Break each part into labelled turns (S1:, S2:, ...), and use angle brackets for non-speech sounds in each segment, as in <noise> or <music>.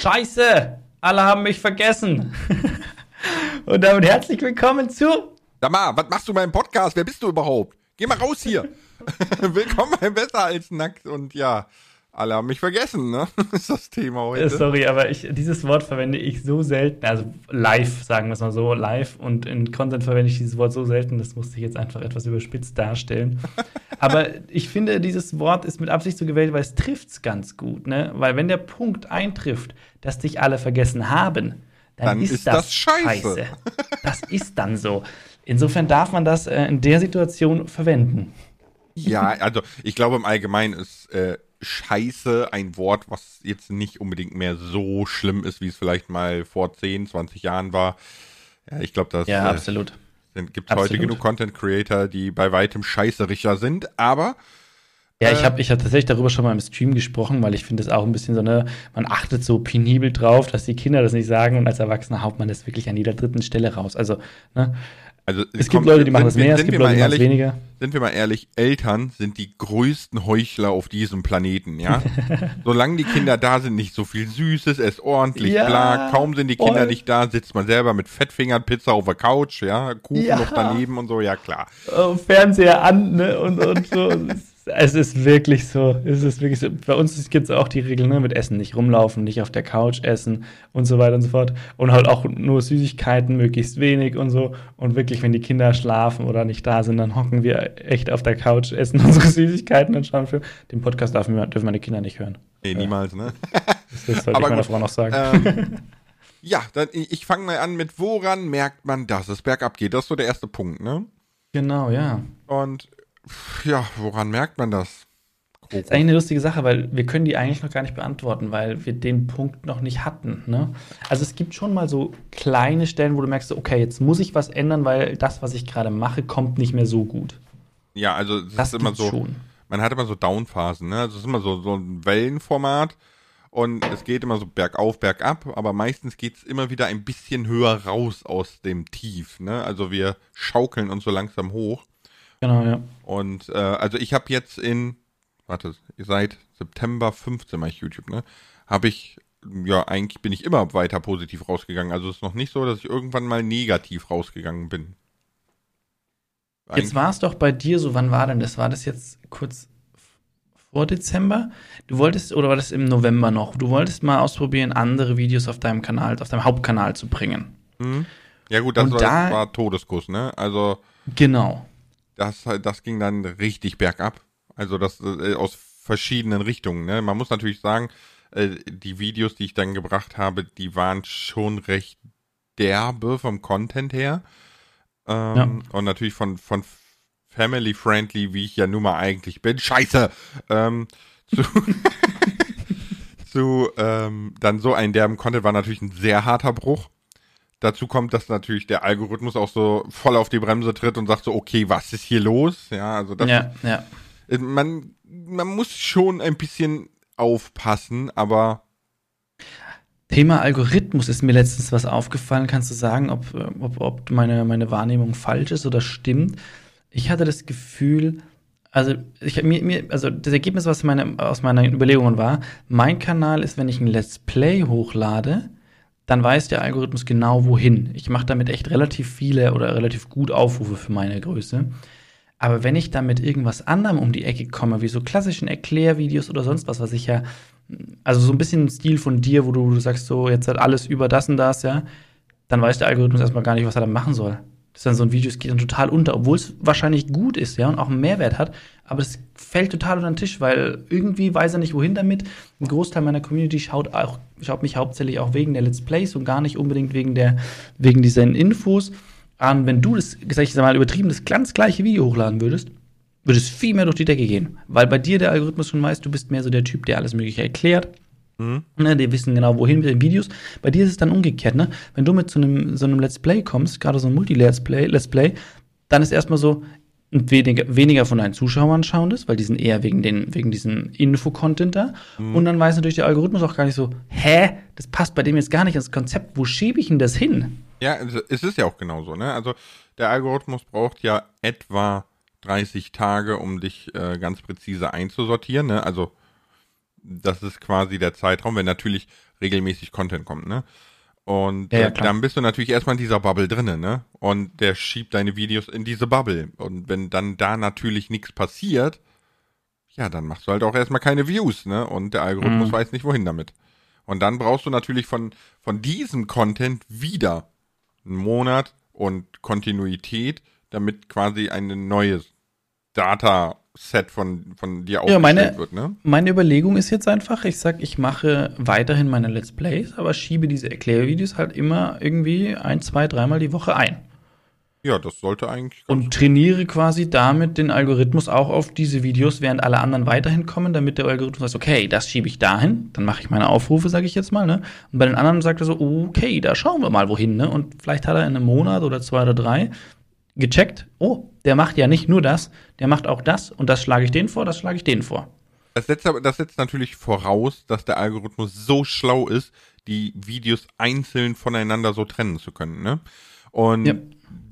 S1: Scheiße! Alle haben mich vergessen. <laughs> Und damit herzlich willkommen zu.
S2: Sag mal, was machst du beim Podcast? Wer bist du überhaupt? Geh mal raus hier. <laughs> <laughs> Willkommen bei Besser als Nackt und ja, alle haben mich vergessen, ne? <laughs> ist das Thema heute.
S1: Äh, sorry, aber ich, dieses Wort verwende ich so selten. Also live, sagen wir es mal so, live. Und in Content verwende ich dieses Wort so selten, das musste ich jetzt einfach etwas überspitzt darstellen. <laughs> aber ich finde, dieses Wort ist mit Absicht so gewählt, weil es trifft es ganz gut, ne? Weil wenn der Punkt eintrifft, dass dich alle vergessen haben, dann,
S2: Dann
S1: ist,
S2: ist
S1: das,
S2: das scheiße.
S1: Das ist dann so. Insofern darf man das äh, in der Situation verwenden.
S2: Ja, also ich glaube im Allgemeinen ist äh, Scheiße ein Wort, was jetzt nicht unbedingt mehr so schlimm ist, wie es vielleicht mal vor 10, 20 Jahren war. Ja, ich glaube, das
S1: Ja,
S2: äh,
S1: absolut.
S2: gibt heute
S1: Absolut.
S2: genug Content Creator, die bei weitem scheißericher sind, aber
S1: Ja, ich
S2: Äh,
S1: habe ich hab tatsächlich darüber schon mal im Stream gesprochen, weil ich finde es auch ein bisschen so, ne, man achtet so penibel drauf, dass die Kinder das nicht sagen und als Erwachsener haut man das wirklich an jeder dritten Stelle raus. Also, ne,
S2: also
S1: es gibt Leute, die machen das mehr, es gibt Leute, die machen
S2: ehrlich,
S1: weniger.
S2: sind wir mal ehrlich, Eltern sind die größten Heuchler auf diesem Planeten, ja? <laughs> Solange die Kinder da sind, nicht so viel Süßes, es ordentlich,
S1: Ja,
S2: bla. Kaum sind die Kinder
S1: voll.
S2: nicht da, sitzt man selber mit Fettfingern, Pizza auf der Couch, ja? Kuchen
S1: Ja.
S2: noch daneben und so, ja klar.
S1: Äh, Fernseher an, ne, und, und so. <laughs> es ist wirklich so, es ist wirklich so. Bei uns gibt es auch die Regel, ne, mit Essen nicht rumlaufen, nicht auf der Couch essen und so weiter und so fort. Und halt auch nur Süßigkeiten, möglichst wenig und so. Und wirklich, wenn die Kinder schlafen oder nicht da sind, dann hocken wir echt auf der Couch, essen <laughs> unsere Süßigkeiten und schauen Film. Den Podcast dürfen, wir, dürfen meine Kinder nicht hören.
S2: Nee, niemals, ne?
S1: Das, <laughs> das sollte
S2: Aber
S1: ich meiner. Frau noch sagen.
S2: ähm, <laughs> ja, dann, ich, fange mal an mit, woran merkt man, dass es bergab geht? Das ist so der erste Punkt, ne?
S1: genau, ja.
S2: Und ja, woran merkt man das?
S1: Das ist eigentlich eine lustige Sache, weil wir können die eigentlich noch gar nicht beantworten, weil wir den Punkt noch nicht hatten. Ne? Also es gibt schon mal so kleine Stellen, wo du merkst, okay, jetzt muss ich was ändern, weil das, was ich gerade mache, kommt nicht mehr so gut.
S2: Ja, also es
S1: Das
S2: ist immer so,
S1: schon.
S2: man hat immer so Downphasen, ne? Also es ist immer so, so ein Wellenformat und es geht immer so bergauf, bergab, aber meistens geht's immer wieder ein bisschen höher raus aus dem Tief, ne? Also wir schaukeln uns so langsam hoch.
S1: Genau, ja.
S2: Und äh, also ich habe jetzt in, warte, seit September 15 mache ich YouTube, ne? Habe ich, ja, eigentlich bin ich immer weiter positiv rausgegangen. Also es ist noch nicht so, dass ich irgendwann mal negativ rausgegangen bin.
S1: Jetzt war es doch bei dir so, wann war denn das? War das jetzt kurz vor Dezember? Du wolltest, oder war das im November noch? Du wolltest mal ausprobieren, andere Videos auf deinem Kanal, auf deinem Hauptkanal zu bringen.
S2: Mhm. Ja gut, das
S1: Und
S2: war,
S1: da-
S2: war Todeskuss, ne? Also
S1: Genau.
S2: Das, das ging dann richtig bergab. Also das äh, aus verschiedenen Richtungen. Ne? Man muss natürlich sagen, äh, die Videos, die ich dann gebracht habe, die waren schon recht derbe vom Content her. Ähm, Und natürlich von, von family friendly, wie ich ja nun mal eigentlich bin. Scheiße! Ähm, <laughs> zu, <laughs> zu ähm, dann so einen derben Content war natürlich ein sehr harter Bruch. Dazu kommt, dass natürlich der Algorithmus auch so voll auf die Bremse tritt und sagt so, okay, was ist hier los? Ja, also das,
S1: Ja, ja.
S2: äh, man, man muss schon ein bisschen aufpassen, aber
S1: Thema Algorithmus ist mir letztens was aufgefallen. Kannst du sagen, ob, äh, ob, ob meine, meine Wahrnehmung falsch ist oder stimmt? Ich hatte das Gefühl, also, ich, mir, mir, also das Ergebnis, was meine, aus meinen Überlegungen war, mein Kanal ist, wenn ich ein Let's Play hochlade, dann weiß der Algorithmus genau wohin. Ich mache damit echt relativ viele oder relativ gut Aufrufe für meine Größe. Aber wenn ich dann mit irgendwas anderem um die Ecke komme, wie so klassischen Erklärvideos oder sonst was, was ich ja, also so ein bisschen im Stil von dir, wo du, du sagst, so jetzt halt alles über das und das, ja, dann weiß der Algorithmus erstmal gar nicht, was er da machen soll. Das ist dann so ein Video, es geht dann total unter, obwohl es wahrscheinlich gut ist, ja, und auch einen Mehrwert hat, aber es fällt total unter den Tisch, weil irgendwie weiß er nicht, wohin damit. Ein Großteil meiner Community schaut auch, schaut mich hauptsächlich auch wegen der Let's Plays und gar nicht unbedingt wegen der, wegen diesen Infos. Und wenn du das, sag ich mal, übertrieben, das ganz gleiche Video hochladen würdest, würde es viel mehr durch die Decke gehen. Weil bei dir der Algorithmus schon weiß, du bist mehr so der Typ, der alles Mögliche erklärt. Ne, die wissen genau, wohin mit den Videos. Bei dir ist es dann umgekehrt, ne? Wenn du mit so einem, so einem Let's Play kommst, gerade so ein Multi-Let's Play, Let's Play, dann ist erstmal so, weniger, weniger von deinen Zuschauern schauen das, weil die sind eher wegen, den, wegen diesem Info-Content da. Und dann weiß natürlich der Algorithmus auch gar nicht so, hä, das passt bei dem jetzt gar nicht ins Konzept, wo schiebe ich denn das hin?
S2: Ja, es es ist ja auch genauso, ne? Also der Algorithmus braucht ja etwa 30 Tage, um dich äh, ganz präzise einzusortieren, ne? Also das ist quasi der Zeitraum. Wenn natürlich regelmäßig Content kommt, ne? Und
S1: Ja, ja,
S2: äh, dann bist du natürlich erstmal in dieser Bubble drinnen, ne? Und der schiebt deine Videos in diese Bubble. Und wenn dann da natürlich nichts passiert, ja, dann machst du halt auch erstmal keine Views, ne? Und der Algorithmus
S1: Mhm.
S2: weiß nicht, wohin damit. Und dann brauchst du natürlich von, von diesem Content wieder einen Monat und Kontinuität, damit quasi ein neues Dataset von, von dir
S1: Ja, meine-
S2: wird, ne?
S1: Meine Überlegung ist jetzt einfach, ich sag, ich mache weiterhin meine Let's Plays, aber schiebe diese Erklärvideos halt immer irgendwie ein, zwei, dreimal die Woche ein.
S2: Ja, das sollte eigentlich
S1: Und trainiere quasi damit den Algorithmus auch auf diese Videos, während alle anderen weiterhin kommen, damit der Algorithmus sagt, okay, das schiebe ich dahin, dann mache ich meine Aufrufe, sage ich jetzt mal, ne? Und bei den anderen sagt er so, okay, da schauen wir mal wohin, ne? Und vielleicht hat er in einem Monat oder zwei oder drei gecheckt, oh, der macht ja nicht nur das, der macht auch das und das schlage ich den vor, das schlage ich den vor.
S2: Das setzt, das setzt natürlich voraus, dass der Algorithmus so schlau ist, die Videos einzeln voneinander so trennen zu können. Ne? Und
S1: Ja.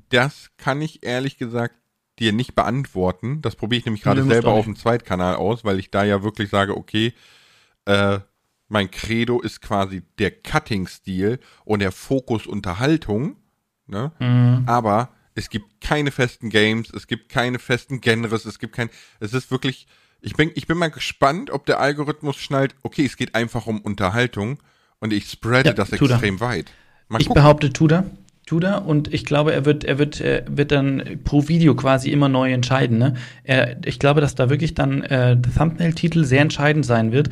S2: das kann ich ehrlich gesagt dir nicht beantworten. Das probiere ich nämlich gerade selber auf dem Zweitkanal aus, weil ich da ja wirklich sage, okay, äh, mein Credo ist quasi der Cutting-Stil und der Fokus Unterhaltung. Ne?
S1: Mhm.
S2: aber es gibt keine festen Games, es gibt keine festen Genres, es gibt kein, es ist wirklich, ich bin, ich bin mal gespannt, ob der Algorithmus schnallt, okay, es geht einfach um Unterhaltung und ich spreade
S1: Ja,
S2: das
S1: tut er.
S2: extrem weit. Mal
S1: Ich
S2: gucken.
S1: behaupte, tut. Tut er und ich glaube, er wird, er wird, er wird dann pro Video quasi immer neu entscheiden. Ne? Er, ich glaube, dass da wirklich dann äh, der Thumbnail-Titel sehr entscheidend sein wird,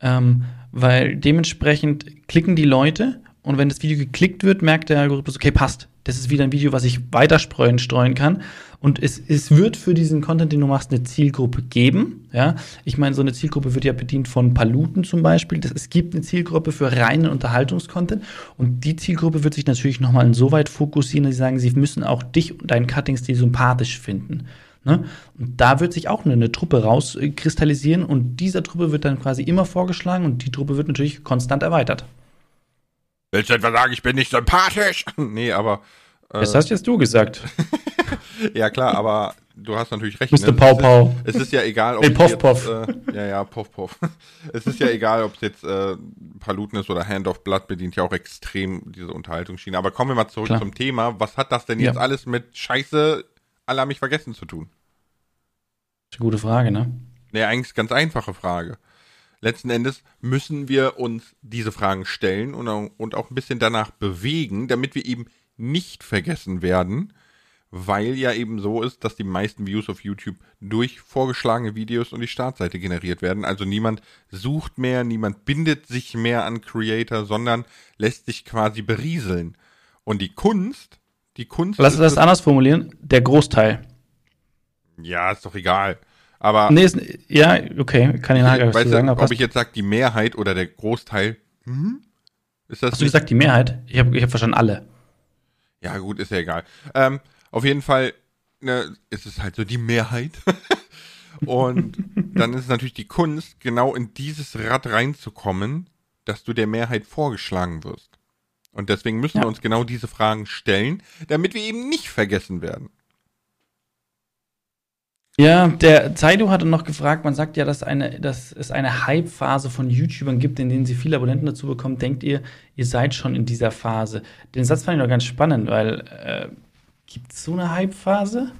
S1: ähm, weil dementsprechend klicken die Leute und wenn das Video geklickt wird, merkt der Algorithmus, okay, passt. Das ist wieder ein Video, was ich weiterstreuen streuen kann. Und es, es wird für diesen Content, den du machst, eine Zielgruppe geben. Ja, ich meine, so eine Zielgruppe wird ja bedient von Paluten zum Beispiel. Das, es gibt eine Zielgruppe für reinen Unterhaltungskontent. Und die Zielgruppe wird sich natürlich nochmal insoweit fokussieren, dass sie sagen, sie müssen auch dich und deinen Cutting-Stil sympathisch finden. Ne? Und da wird sich auch eine, eine Truppe rauskristallisieren und dieser Truppe wird dann quasi immer vorgeschlagen und die Truppe wird natürlich konstant erweitert.
S2: Willst du etwa sagen, ich bin nicht sympathisch? <laughs> nee, aber, äh,
S1: Das hast jetzt du gesagt. <laughs>
S2: ja klar, aber du hast natürlich recht.
S1: Mr.
S2: ne?
S1: Pau
S2: Es ist-
S1: Pau.
S2: Es ist ja egal, ob es
S1: Poff,
S2: jetzt,
S1: Poff.
S2: Äh, ja, ja, Poff, Poff. <laughs> es ist ja egal, ob es jetzt äh, Paluten ist oder Hand of Blood bedient ja auch extrem diese Unterhaltungsschiene. Aber kommen wir mal zurück
S1: Klar.
S2: zum Thema. Was hat das denn
S1: Ja.
S2: jetzt alles mit Scheiße, alle haben mich vergessen zu tun?
S1: Das ist eine gute Frage, ne?
S2: Nee, eigentlich ganz einfache Frage. Letzten Endes müssen wir uns diese Fragen stellen und, auch- und auch ein bisschen danach bewegen, damit wir eben nicht vergessen werden, weil ja eben so ist, dass die meisten Views auf YouTube durch vorgeschlagene Videos und die Startseite generiert werden. Also niemand sucht mehr, niemand bindet sich mehr an Creator, sondern lässt sich quasi berieseln. Und die Kunst, die Kunst.
S1: Lass das
S2: es-
S1: anders formulieren. Der Großteil.
S2: Ja, ist doch egal. Aber
S1: Nee, ist, ja, okay, kann ich nachher was sagen.
S2: ob ich jetzt sage, die Mehrheit oder der Großteil, hm? ist das
S1: Hast du gesagt, die Mehrheit? Ich habe ich hab verstanden, alle.
S2: Ja, gut, ist ja egal. Ähm, auf jeden Fall ne, ist es halt so die Mehrheit. <laughs> Und dann ist es natürlich die Kunst, genau in dieses Rad reinzukommen, dass du der Mehrheit vorgeschlagen wirst. Und deswegen müssen
S1: Ja.
S2: wir uns genau diese Fragen stellen, damit wir eben nicht vergessen werden.
S1: Ja, der Zaido hatte noch gefragt, man sagt ja, dass, eine, dass es eine Hype-Phase von YouTubern gibt, in denen sie viele Abonnenten dazu bekommen. Denkt ihr, ihr seid schon in dieser Phase? Den Satz fand ich noch ganz spannend, weil äh, gibt es so eine Hype-Phase?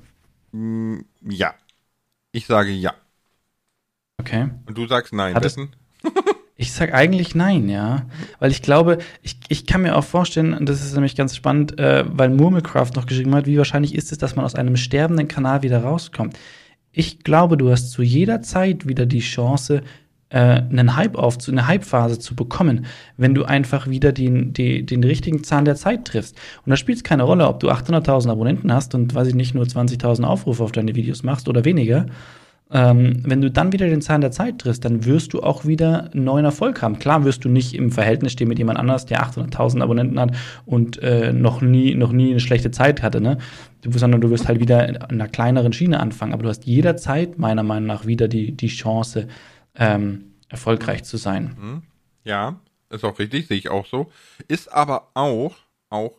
S2: Hm, ja. Ich sage ja.
S1: Okay.
S2: Und du sagst nein.
S1: Hat es-
S2: Wetten? <laughs>
S1: Ich sag eigentlich nein, ja. Weil ich glaube, ich, ich kann mir auch vorstellen, und das ist nämlich ganz spannend, äh, weil Murmelcraft noch geschrieben hat, wie wahrscheinlich ist es, dass man aus einem sterbenden Kanal wieder rauskommt. Ich glaube, du hast zu jeder Zeit wieder die Chance, äh, einen Hype aufzu, eine Hype-Phase zu bekommen, wenn du einfach wieder den, die, den richtigen Zahn der Zeit triffst. Und da spielt es keine Rolle, ob du 800.000 Abonnenten hast und, weiß ich nicht, nur 20.000 Aufrufe auf deine Videos machst oder weniger. Ähm, wenn du dann wieder den Zahn der Zeit triffst, dann wirst du auch wieder neuen Erfolg haben. Klar wirst du nicht im Verhältnis stehen mit jemand anders, der 800.000 Abonnenten hat und äh, noch nie noch nie eine schlechte Zeit hatte, ne? Du, sondern du wirst halt wieder in einer kleineren Schiene anfangen. Aber du hast jederzeit meiner Meinung nach wieder die die Chance, ähm, erfolgreich zu sein.
S2: Hm? Ja, ist auch richtig, sehe ich auch so. Ist aber auch, auch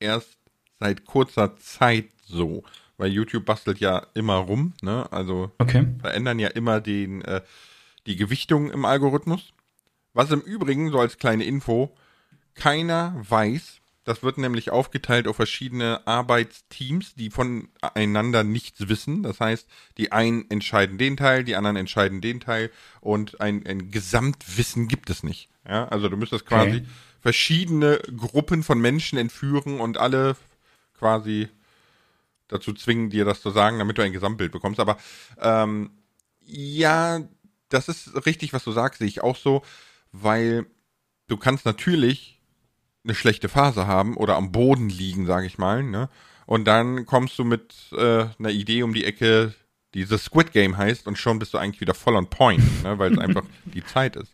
S2: erst seit kurzer Zeit so. Weil YouTube bastelt ja immer rum, ne? Also
S1: Okay.
S2: verändern ja immer den, äh, die Gewichtung im Algorithmus. Was im Übrigen, so als kleine Info, keiner weiß, das wird nämlich aufgeteilt auf verschiedene Arbeitsteams, die voneinander nichts wissen. Das heißt, die einen entscheiden den Teil, die anderen entscheiden den Teil und ein, ein Gesamtwissen gibt es nicht. Ja, also du müsstest quasi okay. verschiedene Gruppen von Menschen entführen und alle quasi dazu zwingen, dir das zu sagen, damit du ein Gesamtbild bekommst. Aber ähm, ja, das ist richtig, was du sagst, sehe ich auch so, weil du kannst natürlich eine schlechte Phase haben oder am Boden liegen, sage ich mal, ne? Und dann kommst du mit äh, einer Idee um die Ecke, die The Squid Game heißt, und schon bist du eigentlich wieder voll on point, ne? weil es einfach <laughs> die Zeit ist.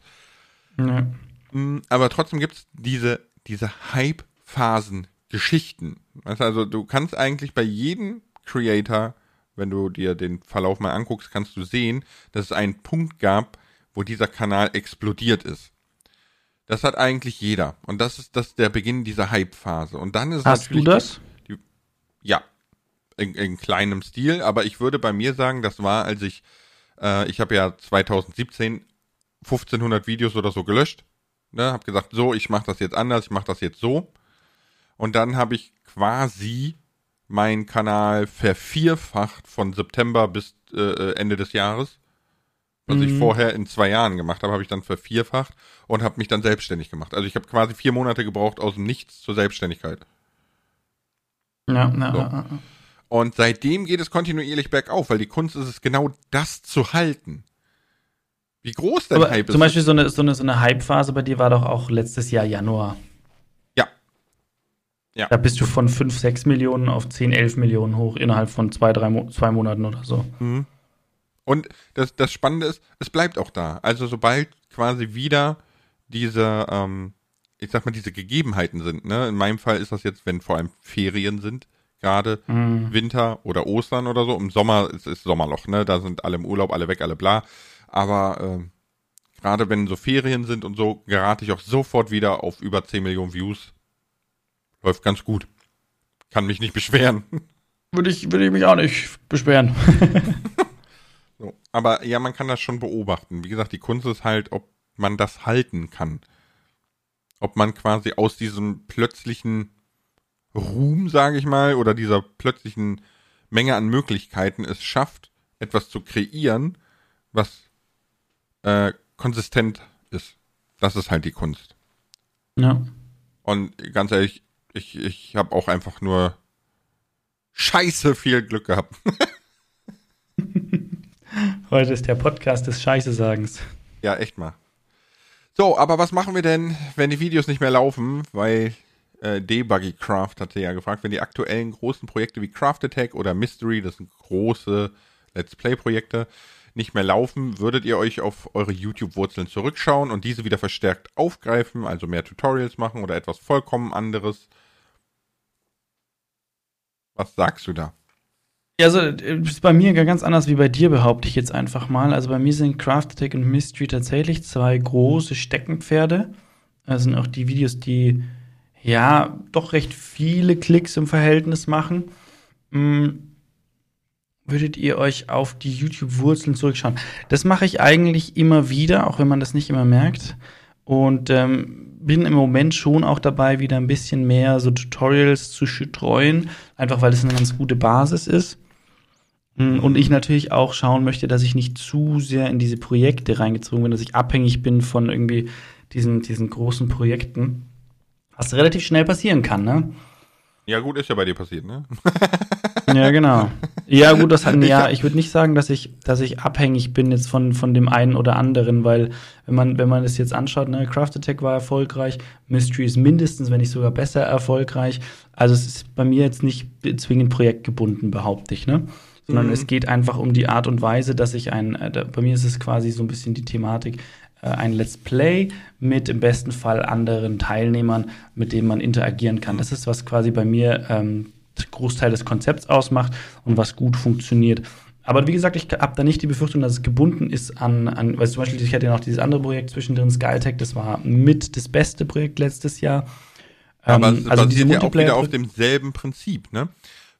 S2: Ja. Mm, aber trotzdem gibt es diese, diese Hype-Phasen-Geschichten. Also du kannst eigentlich bei jedem Creator, wenn du dir den Verlauf mal anguckst, kannst du sehen, dass es einen Punkt gab, wo dieser Kanal explodiert ist. Das hat eigentlich jeder. Und das ist das der Beginn dieser Hype-Phase. Und dann ist
S1: Hast du das?
S2: Die, ja. In, in, kleinem Stil, aber ich würde bei mir sagen, das war, als ich, äh, ich habe ja 2017 1500 Videos oder so gelöscht. Ne, habe gesagt, so, ich mache das jetzt anders, ich mache das jetzt so. Und dann habe ich quasi meinen Kanal vervierfacht von September bis äh, Ende des Jahres. Was mhm. ich vorher in zwei Jahren gemacht habe, habe ich dann vervierfacht und habe mich dann selbstständig gemacht. Also ich habe quasi vier Monate gebraucht aus dem Nichts zur Selbstständigkeit.
S1: Ja, ja, so. ja,
S2: Und seitdem geht es kontinuierlich bergauf, weil die Kunst ist es genau das zu halten. Wie groß
S1: der Hype ist. Zum Beispiel so eine, so eine, so eine Hype-Phase bei dir war doch auch letztes Jahr Januar.
S2: Ja.
S1: Da bist du von 5, 6 Millionen auf 10, 11 Millionen hoch innerhalb von zwei, drei Mo zwei Monaten oder so. Mhm.
S2: Und das, das Spannende ist, es bleibt auch da. Also sobald quasi wieder diese, ähm, ich sag mal, diese Gegebenheiten sind. Ne? In meinem Fall ist das jetzt, wenn vor allem Ferien sind, gerade mm. Winter oder Ostern oder so. Im Sommer ist es Sommerloch, ne? Da sind alle im Urlaub, alle weg, alle bla. Aber äh, gerade wenn so Ferien sind und so, gerate ich auch sofort wieder auf über 10 Millionen Views. Läuft ganz gut. Kann mich nicht beschweren.
S1: Würde ich, würde ich mich auch nicht beschweren. <laughs>
S2: So. Aber ja, man kann das schon beobachten. Wie gesagt, die Kunst ist halt, ob man das halten kann. Ob man quasi aus diesem plötzlichen Ruhm, sage ich mal, oder dieser plötzlichen Menge an Möglichkeiten es schafft, etwas zu kreieren, was äh, konsistent ist. Das ist halt die Kunst.
S1: Ja.
S2: Und ganz ehrlich, ich, ich habe auch einfach nur scheiße viel Glück gehabt. <laughs>
S1: Heute ist der Podcast des Scheiße-Sagens.
S2: Ja, echt mal. So, aber was machen wir denn, wenn die Videos nicht mehr laufen? Weil äh, Debuggy Craft hatte ja gefragt, wenn die aktuellen großen Projekte wie Craft Attack oder Mystery, das sind große Let's Play-Projekte, nicht mehr laufen, würdet ihr euch auf eure YouTube-Wurzeln zurückschauen und diese wieder verstärkt aufgreifen, also mehr Tutorials machen oder etwas vollkommen anderes? Was sagst du da?
S1: Also, ist bei mir ganz anders wie bei dir, behaupte ich jetzt einfach mal. Also, bei mir sind Craft Attack und Mystery tatsächlich zwei große Steckenpferde. Das sind auch die Videos, die ja doch recht viele Klicks im Verhältnis machen. Hm, würdet ihr euch auf die YouTube-Wurzeln zurückschauen? Das mache ich eigentlich immer wieder, auch wenn man das nicht immer merkt. Und ähm, bin im Moment schon auch dabei, wieder ein bisschen mehr so Tutorials zu streuen, einfach weil es eine ganz gute Basis ist. Hm, und ich natürlich auch schauen möchte, dass ich nicht zu sehr in diese Projekte reingezogen bin, dass ich abhängig bin von irgendwie diesen, diesen großen Projekten. Was relativ schnell passieren kann, ne?
S2: Ja, gut, ist ja bei dir passiert, ne? <laughs>
S1: ja, genau. <laughs> Ja, gut, das hat, ja, ich würde nicht sagen, dass ich, dass ich abhängig bin jetzt von, von dem einen oder anderen, weil, wenn man, wenn man es jetzt anschaut, ne, Craft Attack war erfolgreich, Mystery ist mindestens, wenn nicht sogar besser erfolgreich. Also, es ist bei mir jetzt nicht zwingend projektgebunden, behaupte ich, ne? sondern mhm. es geht einfach um die Art und Weise, dass ich ein, äh, bei mir ist es quasi so ein bisschen die Thematik, äh, ein Let's Play mit im besten Fall anderen Teilnehmern, mit denen man interagieren kann. Das ist, was quasi bei mir ähm, Großteil des Konzepts ausmacht und was gut funktioniert. Aber wie gesagt, ich habe da nicht die Befürchtung, dass es gebunden ist an, an weil zum Beispiel, ich hatte ja noch dieses andere Projekt zwischendrin, Skyltech, das war mit das beste Projekt letztes Jahr.
S2: Aber ähm, es also basiert ja auch wieder auf demselben Prinzip, ne?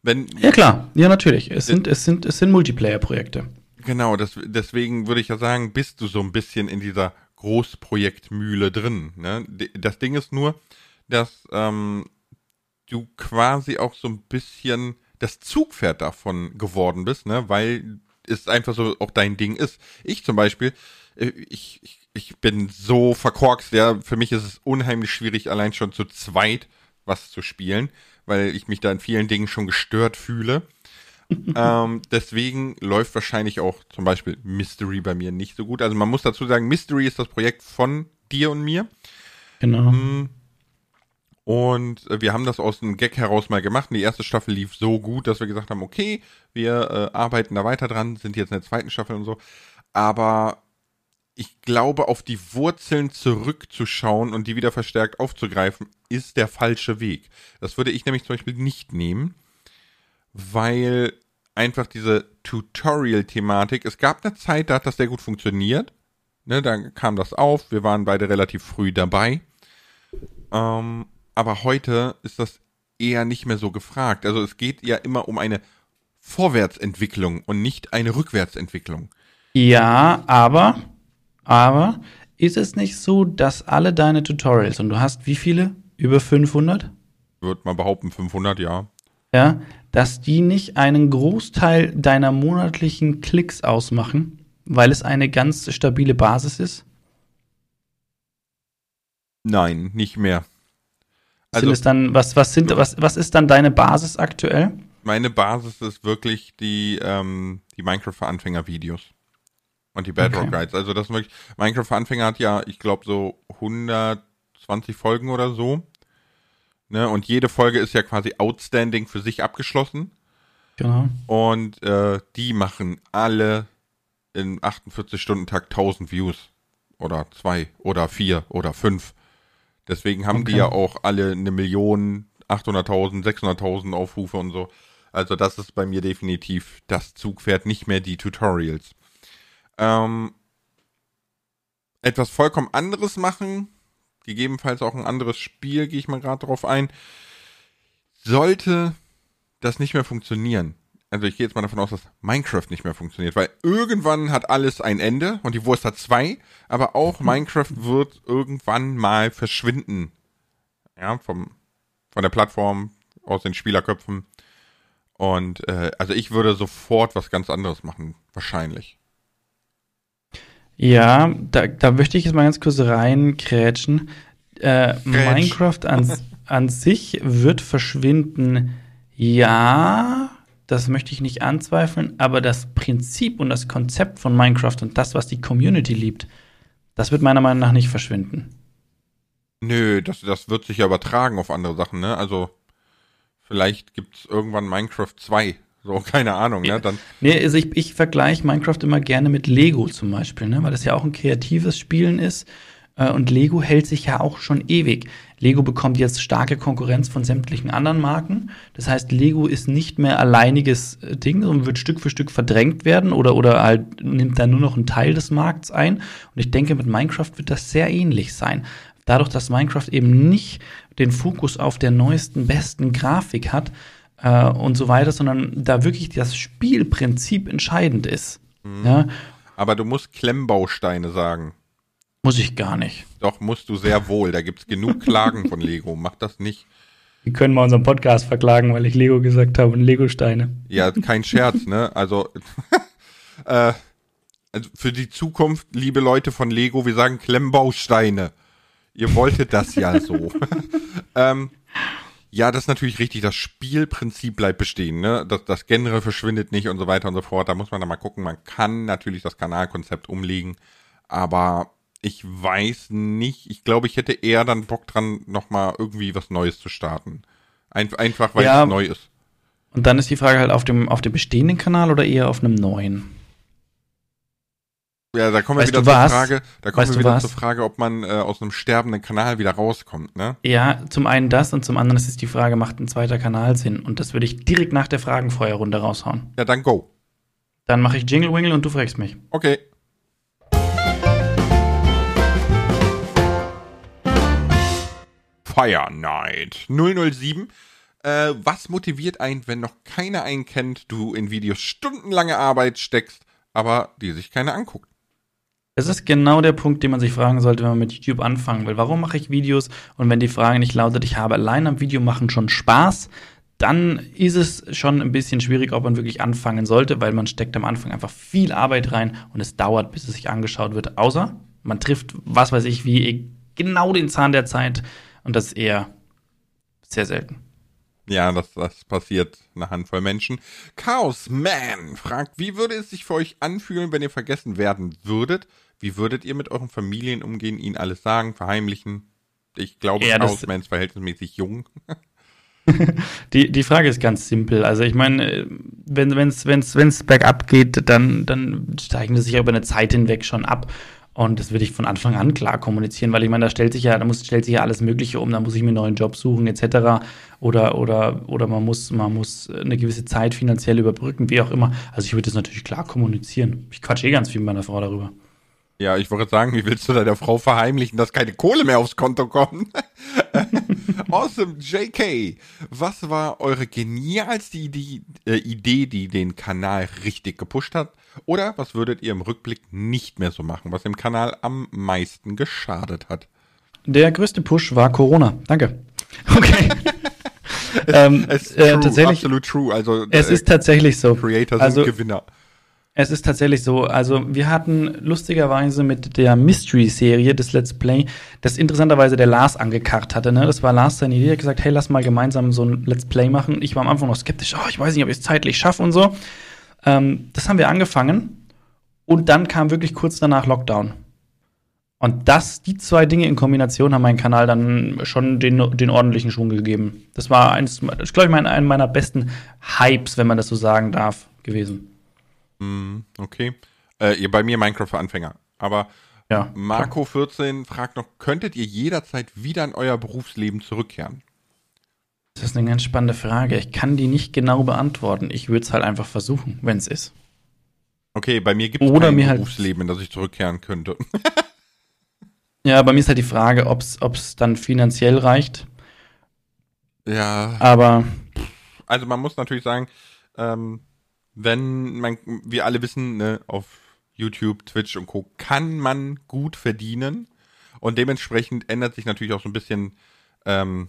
S2: Wenn,
S1: ja klar, ja natürlich. Es sind, es sind, es sind Multiplayer-Projekte.
S2: Genau, das, deswegen würde ich ja sagen, bist du so ein bisschen in dieser Großprojektmühle drin. Ne? Das Ding ist nur, dass ähm, du quasi auch so ein bisschen das Zugpferd davon geworden bist, ne? weil es einfach so auch dein Ding ist. Ich zum Beispiel, äh, ich, ich, ich bin so verkorkst, ja, für mich ist es unheimlich schwierig, allein schon zu zweit was zu spielen, weil ich mich da in vielen Dingen schon gestört fühle. <laughs> ähm, deswegen läuft wahrscheinlich auch zum Beispiel Mystery bei mir nicht so gut. Also man muss dazu sagen, Mystery ist das Projekt von dir und mir.
S1: Genau. Mm.
S2: Und äh, wir haben das aus einem Gag heraus mal gemacht. Und die erste Staffel lief so gut, dass wir gesagt haben, okay, wir äh, arbeiten da weiter dran, sind jetzt in der zweiten Staffel und so. Aber ich glaube, auf die Wurzeln zurückzuschauen und die wieder verstärkt aufzugreifen, ist der falsche Weg. Das würde ich nämlich zum Beispiel nicht nehmen, weil einfach diese Tutorial-Thematik, es gab eine Zeit, da hat das sehr gut funktioniert. Ne, da kam das auf, wir waren beide relativ früh dabei. Ähm, aber heute ist das eher nicht mehr so gefragt. Also es geht ja immer um eine Vorwärtsentwicklung und nicht eine Rückwärtsentwicklung.
S1: Ja, aber aber ist es nicht so, dass alle deine Tutorials, und du hast wie viele? Über 500?
S2: Würde man behaupten, 500, ja.
S1: Ja, dass die nicht einen Großteil deiner monatlichen Klicks ausmachen, weil es eine ganz stabile Basis ist?
S2: Nein, nicht mehr.
S1: Also, sind es dann, was, was sind, was, was ist dann deine Basis aktuell?
S2: Meine Basis ist wirklich die, ähm, die Minecraft für Anfänger-Videos. Und die Bedrock okay. Guides. Also das wirklich, Minecraft für Anfänger hat ja, ich glaube, so 120 Folgen oder so. Ne? Und jede Folge ist ja quasi outstanding für sich abgeschlossen.
S1: Genau.
S2: Und äh, die machen alle in 48-Stunden-Tag 1000 Views. Oder zwei oder vier oder fünf. Deswegen haben okay. die ja auch alle eine Million, 800.000, 600.000 Aufrufe und so. Also das ist bei mir definitiv das Zugpferd, nicht mehr die Tutorials. Ähm, etwas vollkommen anderes machen, gegebenenfalls auch ein anderes Spiel, gehe ich mal gerade drauf ein. Sollte das nicht mehr funktionieren, also ich gehe jetzt mal davon aus, dass Minecraft nicht mehr funktioniert, weil irgendwann hat alles ein Ende und die Wurst hat zwei, aber auch. <laughs> Minecraft wird irgendwann mal verschwinden. Ja, vom, von der Plattform, aus den Spielerköpfen. Und äh, also ich würde sofort was ganz anderes machen, wahrscheinlich.
S1: Ja, da, da möchte ich jetzt mal ganz kurz reinkrätschen. Äh, Minecraft an, an sich wird verschwinden. Ja, das möchte ich nicht anzweifeln, aber das Prinzip und das Konzept von Minecraft und das, was die Community liebt, das wird meiner Meinung nach nicht verschwinden.
S2: Nö, das, das wird sich ja übertragen auf andere Sachen, ne? Also, vielleicht gibt es irgendwann Minecraft 2 so, <laughs> keine Ahnung, ne? Dann
S1: nee, also ich, ich vergleiche Minecraft immer gerne mit Lego zum Beispiel, ne? Weil das ja auch ein kreatives Spielen ist. Äh, und Lego hält sich ja auch schon ewig. Lego bekommt jetzt starke Konkurrenz von sämtlichen anderen Marken. Das heißt, Lego ist nicht mehr alleiniges äh, Ding, sondern wird Stück für Stück verdrängt werden oder, oder halt nimmt dann nur noch einen Teil des Markts ein. Und ich denke, mit Minecraft wird das sehr ähnlich sein. Dadurch, dass Minecraft eben nicht den Fokus auf der neuesten, besten Grafik hat, äh, und so weiter, sondern da wirklich das Spielprinzip entscheidend ist. Mhm. Ja?
S2: Aber du musst Klemmbausteine sagen.
S1: Muss ich gar nicht.
S2: Doch, musst du sehr wohl. Da gibt es genug Klagen von Lego. Mach das nicht.
S1: Wir können mal unseren Podcast verklagen, weil ich Lego gesagt habe und Lego-Steine.
S2: Ja, kein Scherz, ne? Also, <laughs> äh, also für die Zukunft, liebe Leute von Lego, wir sagen Klemmbausteine. Ihr wolltet das ja so. <laughs> ähm, ja, das ist natürlich richtig. Das Spielprinzip bleibt bestehen. Ne? Das, das Genre verschwindet nicht und so weiter und so fort. Da muss man dann mal gucken. Man kann natürlich das Kanalkonzept umlegen, aber ich weiß nicht. Ich glaube, ich hätte eher dann Bock dran, nochmal irgendwie was Neues zu starten. Ein, einfach, weil ja, es neu ist.
S1: Und dann ist die Frage halt auf dem, auf dem bestehenden Kanal oder eher auf einem neuen?
S2: Ja, da kommen wir wieder zur? Frage, da kommen weißt wir wieder zur Frage, ob man äh, aus einem sterbenden Kanal wieder rauskommt, ne?
S1: Ja, zum einen das und zum anderen ist es die Frage, macht ein zweiter Kanal Sinn? Und das würde ich direkt nach der Fragenfeuerrunde raushauen.
S2: Ja, dann go.
S1: Dann mache ich Jingle Wingle und du fragst mich.
S2: Okay. Fire Night 007. Äh, was motiviert einen, wenn noch keiner einen kennt, du in Videos stundenlange Arbeit steckst, aber die sich keiner anguckt?
S1: Das ist genau der Punkt, den man sich fragen sollte, wenn man mit YouTube anfangen will. Warum mache ich Videos? Und wenn die Frage nicht lautet, ich habe allein am Video machen schon Spaß, dann ist es schon ein bisschen schwierig, ob man wirklich anfangen sollte, weil man steckt am Anfang einfach viel Arbeit rein und es dauert, bis es sich angeschaut wird. Außer man trifft, was weiß ich, wie genau den Zahn der Zeit und das ist eher sehr selten.
S2: Ja, das, das passiert eine Handvoll Menschen. Chaos Man fragt, wie würde es sich für euch anfühlen, wenn ihr vergessen werden würdet? Wie würdet ihr mit euren Familien umgehen, ihnen alles sagen, verheimlichen? Ich glaube,
S1: Ja,
S2: Chaos Man ist verhältnismäßig jung. <laughs>
S1: Die, die Frage ist ganz simpel. Also ich meine, wenn es wenn's, wenn's bergab geht, dann, dann steigen sie sich ja über eine Zeit hinweg schon ab. Und das würde ich von Anfang an klar kommunizieren, weil ich meine, da stellt sich ja, da muss, stellt sich ja alles Mögliche um, da muss ich mir einen neuen Job suchen, etc. Oder, oder, oder man muss, man muss eine gewisse Zeit finanziell überbrücken, wie auch immer. Also ich würde das natürlich klar kommunizieren. Ich quatsche eh ganz viel mit meiner Frau darüber.
S2: Ja, ich wollte sagen, wie willst du deiner Frau verheimlichen, dass keine Kohle mehr aufs Konto kommt? <laughs> awesome, JK. Was war eure genialste Idee, äh, Idee, die den Kanal richtig gepusht hat? Oder was würdet ihr im Rückblick nicht mehr so machen, was dem Kanal am meisten geschadet hat?
S1: Der größte Push war Corona. Danke. <laughs> Okay. <laughs> ähm,
S2: Es ist
S1: äh,
S2: true,
S1: tatsächlich,
S2: absolut true. Also
S1: es
S2: äh,
S1: ist tatsächlich so.
S2: Creator sind
S1: also,
S2: Gewinner.
S1: Es ist tatsächlich so. Also, wir hatten lustigerweise mit der Mystery-Serie des Let's Play, das interessanterweise der Lars angekarrt hatte. Ne? Das war Lars seine Idee. Er hat gesagt, hey, lass mal gemeinsam so ein Let's Play machen. Ich war am Anfang noch skeptisch. Oh, ich weiß nicht, ob ich es zeitlich schaffe und so. Ähm, das haben wir angefangen. Und dann kam wirklich kurz danach Lockdown. Und das, die zwei Dinge in Kombination haben meinen Kanal dann schon den, den ordentlichen Schwung gegeben. Das war eins, ich glaube, mein, einer meiner besten Hypes, wenn man das so sagen darf, gewesen.
S2: Hm, okay. Äh, ihr bei mir Minecraft für Anfänger. Aber
S1: Ja.
S2: Marco14 fragt noch, könntet ihr jederzeit wieder in euer Berufsleben zurückkehren?
S1: Das ist eine ganz spannende Frage. Ich kann die nicht genau beantworten. Ich würde es halt einfach versuchen, wenn es ist.
S2: Okay, bei mir gibt es kein
S1: halt-
S2: Berufsleben, in das ich zurückkehren könnte. <laughs>
S1: Ja, bei mir ist halt die Frage, ob es dann finanziell reicht.
S2: ja,
S1: Aber
S2: also man muss natürlich sagen, ähm, wenn man, wir alle wissen, ne, auf YouTube, Twitch und Co. kann man gut verdienen und dementsprechend ändert sich natürlich auch so ein bisschen ähm,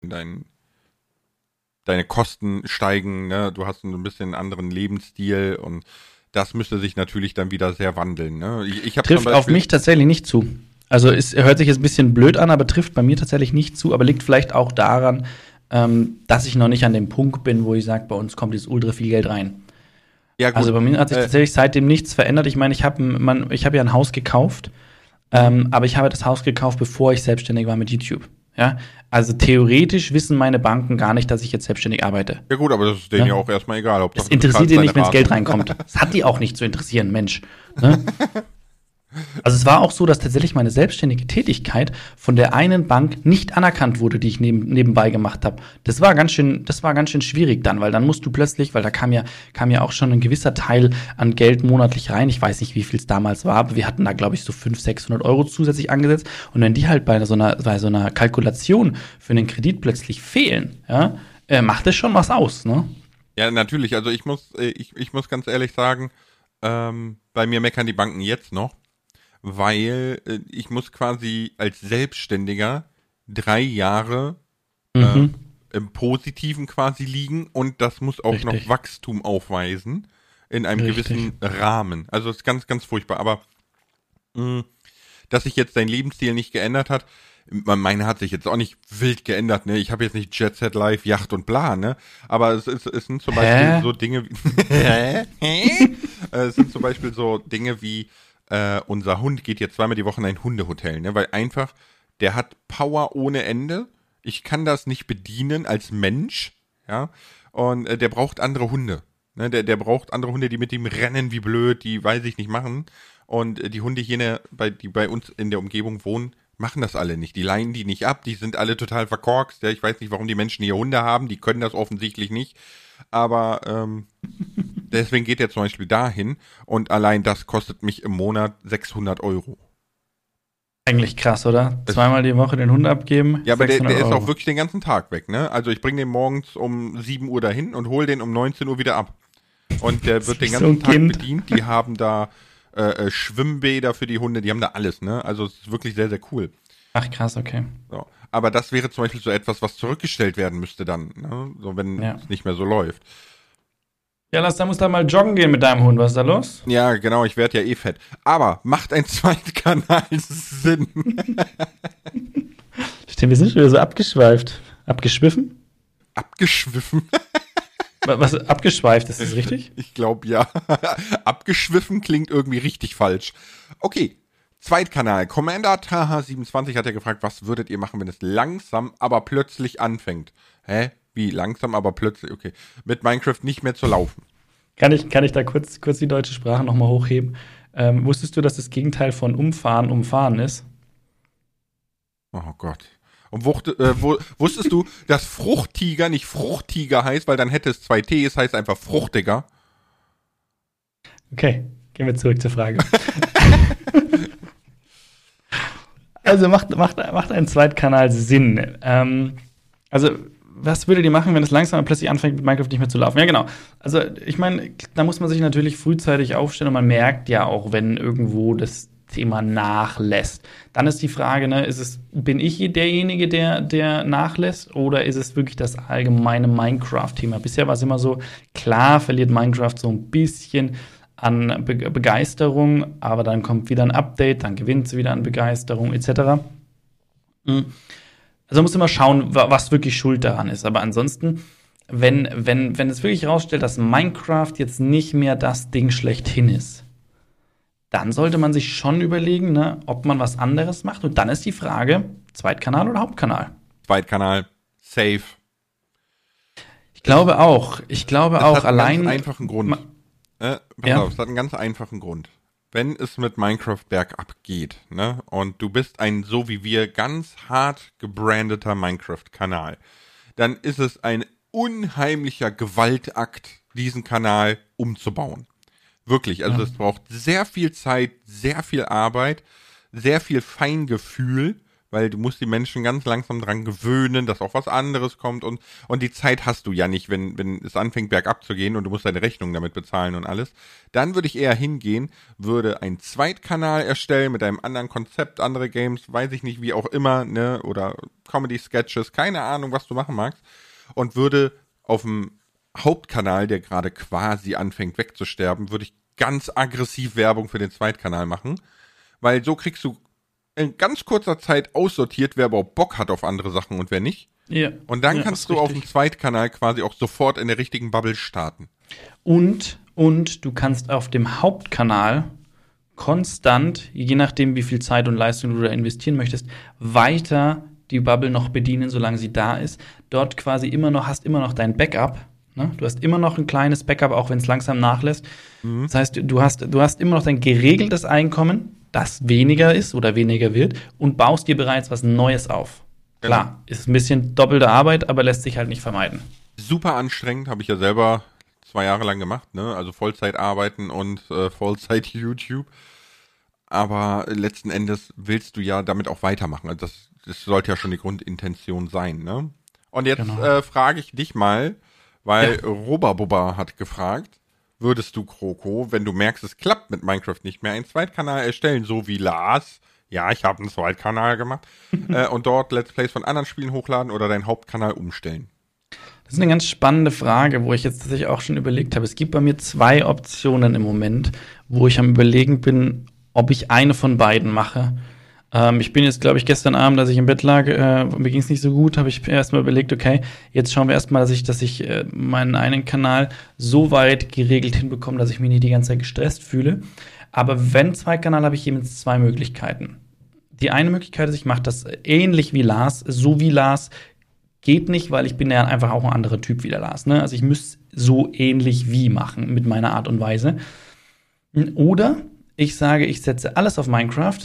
S2: Dein, deine Kosten steigen, ne? du hast ein bisschen anderen Lebensstil und das müsste sich natürlich dann wieder sehr wandeln. Ne? Ich, ich hab
S1: trifft auf mich tatsächlich nicht zu. Also es hört sich jetzt ein bisschen blöd an, aber trifft bei mir tatsächlich nicht zu, aber liegt vielleicht auch daran, ähm, dass ich noch nicht an dem Punkt bin, wo ich sage, bei uns kommt jetzt ultra viel Geld rein.
S2: ja, gut,
S1: Also bei mir hat sich
S2: äh,
S1: tatsächlich seitdem nichts verändert. Ich meine, ich habe habe ja ein Haus gekauft, ähm, aber ich habe das Haus gekauft, bevor ich selbstständig war mit YouTube. Ja, also theoretisch wissen meine Banken gar nicht, dass ich jetzt selbstständig arbeite.
S2: ja gut, aber das ist denen ja,
S1: Ja.
S2: auch erstmal egal. Ob
S1: Das interessiert die nicht, wenn Geld reinkommt. Das hat die auch nicht zu interessieren, Mensch. Ne? <laughs> Also es war auch so, dass tatsächlich meine selbstständige Tätigkeit von der einen Bank nicht anerkannt wurde, die ich neben, nebenbei gemacht habe. Das war ganz schön, das war ganz schön schwierig dann, weil dann musst du plötzlich, weil da kam ja, kam ja auch schon ein gewisser Teil an Geld monatlich rein. Ich weiß nicht, wie viel es damals war, aber wir hatten da, glaube ich, so 500, 600 Euro zusätzlich angesetzt. Und wenn die halt bei so einer, bei so einer Kalkulation für einen Kredit plötzlich fehlen, ja, äh, macht das schon was aus, ne?
S2: Ja, natürlich. Also ich muss, äh, ich, ich muss ganz ehrlich sagen, ähm, bei mir meckern die Banken jetzt noch, weil äh, ich muss quasi als Selbstständiger drei Jahre
S1: Mhm.
S2: im Positiven quasi liegen und das muss auch
S1: Richtig.
S2: noch Wachstum aufweisen in einem
S1: Richtig.
S2: gewissen Rahmen. Also ist ganz, ganz furchtbar. Aber mh, dass sich jetzt dein Lebensstil nicht geändert hat, me- meine hat sich jetzt auch nicht wild geändert, ne? Ich habe jetzt nicht Jet Set Live, Yacht und bla, ne? Aber es, ist, es sind zum
S1: Hä?
S2: Beispiel so Dinge wie <laughs> <laughs> Hä? Hä? Äh, es sind zum Beispiel so Dinge wie äh, unser Hund geht jetzt zweimal die Woche in ein Hundehotel, ne? Weil einfach der hat Power ohne Ende. Ich kann das nicht bedienen als Mensch, ja. Und äh, der braucht andere Hunde. Ne? Der, der braucht andere Hunde, die mit ihm rennen wie blöd, die weiß ich nicht machen. Und äh, die Hundehyäne, bei, die bei uns in der Umgebung wohnen, machen das alle nicht. Die leihen die nicht ab, die sind alle total verkorkst. Ja, ich weiß nicht, warum die Menschen hier Hunde haben, die können das offensichtlich nicht. Aber ähm, deswegen geht er zum Beispiel dahin und allein das kostet mich im Monat 600 Euro.
S1: Eigentlich krass, oder? Zweimal die Woche den Hund abgeben.
S2: Ja, aber der, der ist auch wirklich den ganzen Tag weg, ne? Also ich bringe den morgens um 7 Uhr dahin und hole den um 19 Uhr wieder ab. Und der wird den
S1: so
S2: ganzen
S1: ein
S2: Tag
S1: Kind.
S2: bedient. Die haben da äh, äh, Schwimmbäder für die Hunde, die haben da alles, ne? Also es ist wirklich sehr, sehr cool.
S1: Ach krass, okay.
S2: So. Aber das wäre zum Beispiel so etwas, was zurückgestellt werden müsste dann, ne? So wenn
S1: Ja.
S2: es nicht mehr so läuft.
S1: Ja, lass, da musst du mal joggen gehen mit deinem Hund. Was ist da los?
S2: Ja, genau, ich werde ja eh fett. Aber macht ein <laughs> Zweitkanal Sinn? <laughs>
S1: Stimmt, wir sind schon wieder so abgeschweift. Abgeschwiffen?
S2: Abgeschwiffen? <laughs>
S1: Wa- Was, abgeschweift, ist das richtig?
S2: Ich glaube ja. Abgeschwiffen klingt irgendwie richtig falsch. Okay. Zweitkanal. Commander Taha27 hat ja gefragt, was würdet ihr machen, wenn es langsam, aber plötzlich anfängt? Hä? Wie langsam, aber plötzlich? Okay. Mit Minecraft nicht mehr zu laufen.
S1: Kann ich, kann ich da kurz, kurz die deutsche Sprache nochmal hochheben? Ähm, wusstest du, dass das Gegenteil von umfahren umfahren ist?
S2: Oh Gott. Und wuchte, äh, wo, wusstest du, <laughs> dass Fruchttiger nicht Fruchttiger heißt, weil dann hätte es zwei T, es heißt einfach Fruchtiger?
S1: Okay, gehen wir zurück zur Frage. <laughs> also macht, macht, macht ein Zweitkanal Sinn. Ähm, also, was würdet ihr machen, wenn es langsam plötzlich anfängt, mit Minecraft nicht mehr zu laufen? Ja, genau. Also, ich meine, da muss man sich natürlich frühzeitig aufstellen und man merkt ja auch, wenn irgendwo das Thema nachlässt. Dann ist die Frage, ne, ist es, bin ich derjenige, der, der nachlässt, oder ist es wirklich das allgemeine Minecraft-Thema? Bisher war es immer so, klar verliert Minecraft so ein bisschen an Be Begeisterung, aber dann kommt wieder ein Update, dann gewinnt sie wieder an Begeisterung, etc. Mhm. Also man muss immer schauen, wa- was wirklich schuld daran ist. Aber ansonsten, wenn, wenn, wenn es wirklich herausstellt, dass Minecraft jetzt nicht mehr das Ding schlechthin ist, dann sollte man sich schon überlegen, ne, ob man was anderes macht. Und dann ist die Frage, Zweitkanal oder Hauptkanal?
S2: Zweitkanal, safe.
S1: Ich glaube auch. Ich glaube
S2: Das
S1: auch allein.
S2: einfachen Grund. Äh, pass
S1: Ja.
S2: auf, es hat einen ganz einfachen Grund. Wenn es mit Minecraft bergab geht, ne, und du bist ein so wie wir ganz hart gebrandeter Minecraft-Kanal, dann ist es ein unheimlicher Gewaltakt, diesen Kanal umzubauen. Wirklich, also
S1: Ja.
S2: es braucht sehr viel Zeit, sehr viel Arbeit, sehr viel Feingefühl, weil du musst die Menschen ganz langsam dran gewöhnen, dass auch was anderes kommt und, und die Zeit hast du ja nicht, wenn, wenn es anfängt bergab zu gehen und du musst deine Rechnung damit bezahlen und alles. Dann würde ich eher hingehen, würde einen Zweitkanal erstellen mit einem anderen Konzept, andere Games, weiß ich nicht, wie auch immer, ne, oder Comedy-Sketches, keine Ahnung, was du machen magst, und würde auf dem Hauptkanal, der gerade quasi anfängt wegzusterben, würde ich ganz aggressiv Werbung für den Zweitkanal machen, weil so kriegst du in ganz kurzer Zeit aussortiert, wer überhaupt Bock hat auf andere Sachen und wer nicht.
S1: Ja.
S2: Und dann
S1: Ja,
S2: kannst du auf dem
S1: richtig.
S2: Zweitkanal quasi auch sofort in der richtigen Bubble starten.
S1: Und, und du kannst auf dem Hauptkanal konstant, je nachdem, wie viel Zeit und Leistung du da investieren möchtest, weiter die Bubble noch bedienen, solange sie da ist. Dort quasi immer noch, hast immer noch dein Backup. Ne? Du hast immer noch ein kleines Backup, auch wenn es langsam nachlässt. Das heißt, du hast, du hast immer noch dein geregeltes Einkommen, das weniger ist oder weniger wird, und baust dir bereits was Neues auf. Klar, ist ein bisschen doppelte Arbeit, aber lässt sich halt nicht vermeiden.
S2: Super anstrengend, habe ich ja selber zwei Jahre lang gemacht, ne? Also Vollzeit arbeiten und äh, Vollzeit <laughs> YouTube. Aber letzten Endes willst du ja damit auch weitermachen. Also das, das sollte ja schon die Grundintention sein, ne? Und jetzt
S1: Genau.
S2: äh, frage ich dich mal, weil Robabubba hat gefragt, würdest du Kroko, wenn du merkst, es klappt mit Minecraft nicht mehr, einen Zweitkanal erstellen, so wie Lars? Ja, ich habe einen Zweitkanal gemacht. <laughs> äh, und dort Let's Plays von anderen Spielen hochladen oder deinen Hauptkanal umstellen.
S1: Das ist eine ganz spannende Frage, wo ich jetzt tatsächlich auch schon überlegt habe. Es gibt bei mir zwei Optionen im Moment, wo ich am Überlegen bin, ob ich eine von beiden mache. Ähm, ich bin jetzt, glaube ich, gestern Abend, als ich im Bett lag, äh, mir ging es nicht so gut, habe ich erstmal überlegt, okay, jetzt schauen wir erstmal, dass ich, dass ich äh, meinen einen Kanal so weit geregelt hinbekomme, dass ich mich nicht die ganze Zeit gestresst fühle. Aber wenn zwei Kanal habe ich eben zwei Möglichkeiten. Die eine Möglichkeit ist, ich mache das ähnlich wie Lars, so wie Lars geht nicht, weil ich bin ja einfach auch ein anderer Typ wie der Lars. Ne? Also ich müsste so ähnlich wie machen mit meiner Art und Weise. Oder Ich sage, ich setze alles auf Minecraft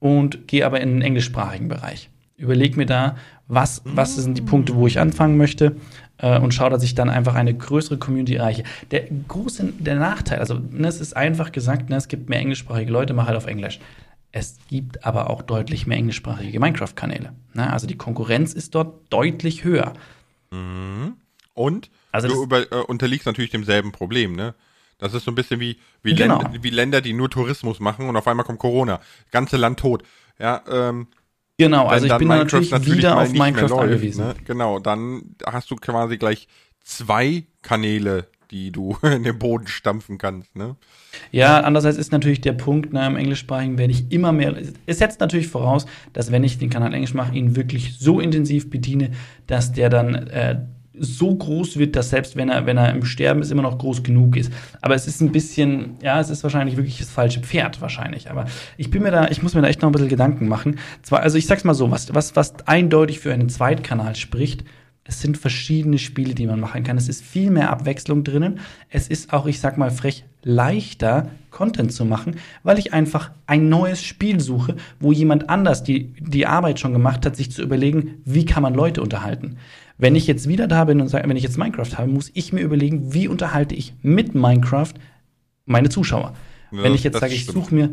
S1: und gehe aber in den englischsprachigen Bereich. Überleg mir da, was, was sind die Punkte, wo ich anfangen möchte äh, und schaue, dass ich dann einfach eine größere Community erreiche. Der große der Nachteil, also ne, es ist einfach gesagt, ne, es gibt mehr englischsprachige Leute, mach halt auf Englisch. Es gibt aber auch deutlich mehr englischsprachige Minecraft-Kanäle. Ne? Also die Konkurrenz ist dort deutlich höher.
S2: Mhm. Und
S1: Also
S2: du über, äh, unterliegst natürlich demselben Problem, ne? Das ist so ein bisschen wie, wie,
S1: Genau.
S2: Länder, wie Länder, die nur Tourismus machen und auf einmal kommt Corona. Ganze Land tot. Ja, ähm,
S1: Genau, also ich bin
S2: Minecraft
S1: natürlich wieder
S2: mal
S1: auf Minecraft
S2: läuft,
S1: angewiesen.
S2: Ne? Genau, dann hast du quasi gleich zwei Kanäle, die du <laughs> in den Boden stampfen kannst, ne?
S1: Ja, andererseits ist natürlich der Punkt, ne, im Englischsprachigen werde ich immer mehr. Es setzt natürlich voraus, dass wenn ich den Kanal Englisch mache, ihn wirklich so intensiv bediene, dass der dann äh, so groß wird, dass selbst wenn er, wenn er im Sterben ist, immer noch groß genug ist. Aber es ist ein bisschen, ja, es ist wahrscheinlich wirklich das falsche Pferd, wahrscheinlich. Aber ich bin mir da, ich muss mir da echt noch ein bisschen Gedanken machen. Zwar, also ich sag's mal so, was, was, was eindeutig für einen Zweitkanal spricht, es sind verschiedene Spiele, die man machen kann. Es ist viel mehr Abwechslung drinnen. Es ist auch, ich sag mal frech, leichter, Content zu machen, weil ich einfach ein neues Spiel suche, wo jemand anders die, die Arbeit schon gemacht hat, sich zu überlegen, wie kann man Leute unterhalten. Wenn ich jetzt wieder da bin und sage, wenn ich jetzt Minecraft habe, muss ich mir überlegen, wie unterhalte ich mit Minecraft meine Zuschauer.
S2: Ja,
S1: wenn ich jetzt sage, ich suche mir,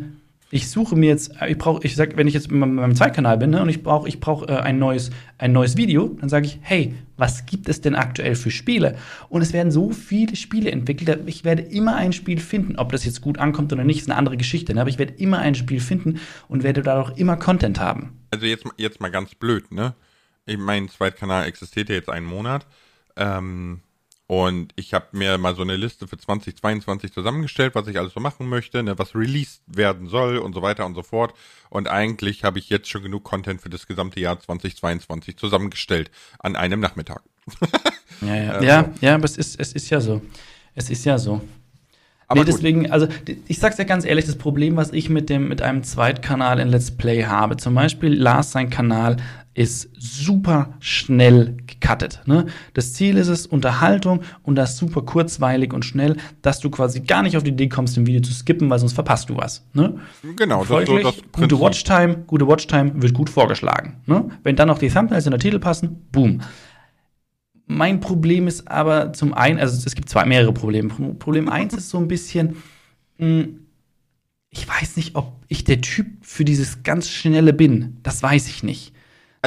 S1: ich suche mir jetzt, ich brauche, ich sag, wenn ich jetzt mit meinem meinem Zweitkanal bin ne, und ich brauche, ich brauche äh, ein neues, ein neues Video, dann sage ich, hey, was gibt es denn aktuell für Spiele? Und es werden so viele Spiele entwickelt, ich werde immer ein Spiel finden, ob das jetzt gut ankommt oder nicht, ist eine andere Geschichte, ne? aber ich werde immer ein Spiel finden und werde dadurch immer Content haben.
S2: Also jetzt, jetzt mal ganz blöd, ne? Mein Zweitkanal existiert ja jetzt einen Monat. Ähm, und ich habe mir mal so eine Liste für 2022 zusammengestellt, was ich alles so machen möchte, ne, was released werden soll und so weiter und so fort. Und eigentlich habe ich jetzt schon genug Content für das gesamte Jahr 2022 zusammengestellt an einem Nachmittag.
S1: Ja, ja,
S2: Also- <laughs>
S1: ja, ja, aber es ist, es ist ja so. Es ist ja so.
S2: Aber
S1: nee,
S2: gut.
S1: deswegen, also ich sag's ja ganz ehrlich, das Problem, was ich mit dem mit einem Zweitkanal in Let's Play habe, zum Beispiel Lars sein Kanal ist super schnell gecuttet. Ne? Das Ziel ist es Unterhaltung und das super kurzweilig und schnell, dass du quasi gar nicht auf die Idee kommst, ein Video zu skippen, weil sonst verpasst du was. Ne?
S2: Genau, das ist so
S1: Folglich,
S2: das
S1: gute. Watchtime, gute Watchtime wird gut vorgeschlagen. Ne? Wenn dann noch die Thumbnails in der Titel passen, boom. Mein Problem ist aber zum einen, also es gibt zwei mehrere Probleme. Problem eins ist so ein bisschen, mh, ich weiß nicht, ob ich der Typ für dieses ganz schnelle bin. Das weiß ich nicht.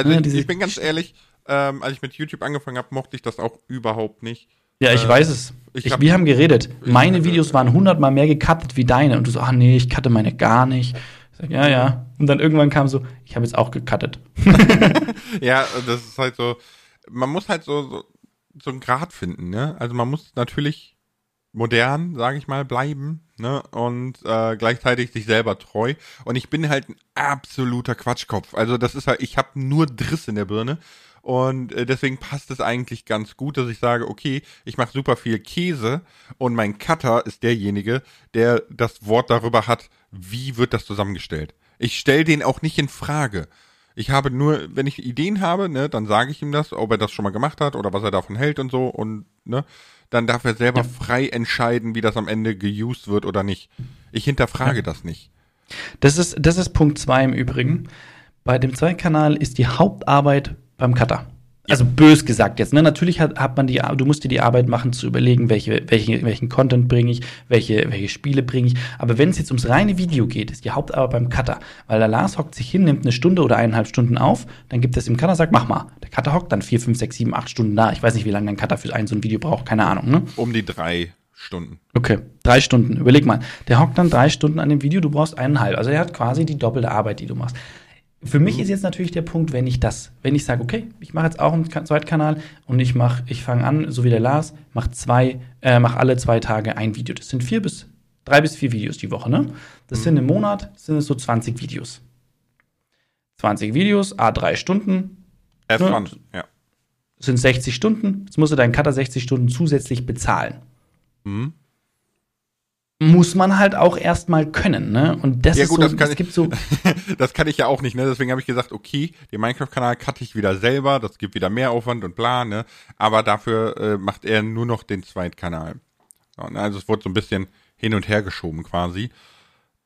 S2: Also
S1: Ne,
S2: ich, ich bin ganz ehrlich, ähm, als ich mit YouTube angefangen habe, mochte ich das auch überhaupt nicht.
S1: Ja, ich
S2: Äh,
S1: weiß es.
S2: ich
S1: Ich,
S2: hab-
S1: wir haben geredet. Meine Videos waren hundertmal mehr gecuttet wie deine. Und du so, ach nee, ich cutte meine gar nicht. Ich sag, ja, ja. Und dann irgendwann kam so, ich habe jetzt auch gecuttet. <laughs> <laughs>
S2: Ja, das ist halt so, man muss halt so, so, so einen Grad finden, ne? Also man muss natürlich modern, sage ich mal, bleiben, ne? Und äh, gleichzeitig sich selber treu. Und ich bin halt ein absoluter Quatschkopf. Also das ist halt, ich habe nur Driss in der Birne. Und äh, deswegen passt es eigentlich ganz gut, dass ich sage, okay, ich mache super viel Käse und mein Cutter ist derjenige, der das Wort darüber hat, wie wird das zusammengestellt. Ich stelle den auch nicht in Frage. Ich habe nur, wenn ich Ideen habe, ne, dann sage ich ihm das, ob er das schon mal gemacht hat oder was er davon hält und so und ne, dann darf er selber frei entscheiden, wie das am Ende geused wird oder nicht. Ich hinterfrage das nicht.
S1: Das ist, das ist Punkt zwei im Übrigen. Bei dem Zweitkanal ist die Hauptarbeit beim Cutter. Also bös gesagt jetzt. Ne? Natürlich hat, hat man die, du musst dir die Arbeit machen, zu überlegen, welche, welche, welchen Content bringe ich, welche, welche Spiele bringe ich. Aber wenn es jetzt ums reine Video geht, ist die Hauptarbeit beim Cutter. Weil der Lars hockt sich hin, nimmt eine Stunde oder eineinhalb Stunden auf, dann gibt es im Cutter, sagt, mach mal. Der Cutter hockt dann vier, fünf, sechs, sieben, acht Stunden da. Ich weiß nicht, wie lange ein Cutter für ein so ein Video braucht, keine Ahnung. Ne?
S2: Um die drei Stunden.
S1: Okay, drei Stunden. Überleg mal. Der hockt dann drei Stunden an dem Video, du brauchst eineinhalb. Also er hat quasi die doppelte Arbeit, die du machst. Für mich ist jetzt natürlich der Punkt, wenn ich das, wenn ich sage, okay, ich mache jetzt auch einen Ka- Zweitkanal und ich mache, ich fange an, so wie der Lars, mach zwei, äh, mach alle zwei Tage ein Video. Das sind vier bis drei bis vier Videos die Woche, ne? Das sind im Monat sind es so 20 Videos. 20 Videos, a drei Stunden,
S2: Have
S1: Ja.
S2: fun. Ja.
S1: sind 60 Stunden. Jetzt musst du deinen Cutter 60 Stunden zusätzlich bezahlen.
S2: Mhm.
S1: Muss man halt auch erstmal können, ne? Und das
S2: Ja,
S1: ist
S2: gut,
S1: so,
S2: das kann
S1: es
S2: ich-
S1: gibt so, <laughs>
S2: das kann ich ja auch nicht, ne? Deswegen habe ich gesagt, okay, den Minecraft-Kanal cutte ich wieder selber, das gibt wieder mehr Aufwand und bla, ne? Aber dafür äh, macht er nur noch den Zweitkanal. So, ne? Also es wurde so ein bisschen hin und her geschoben quasi.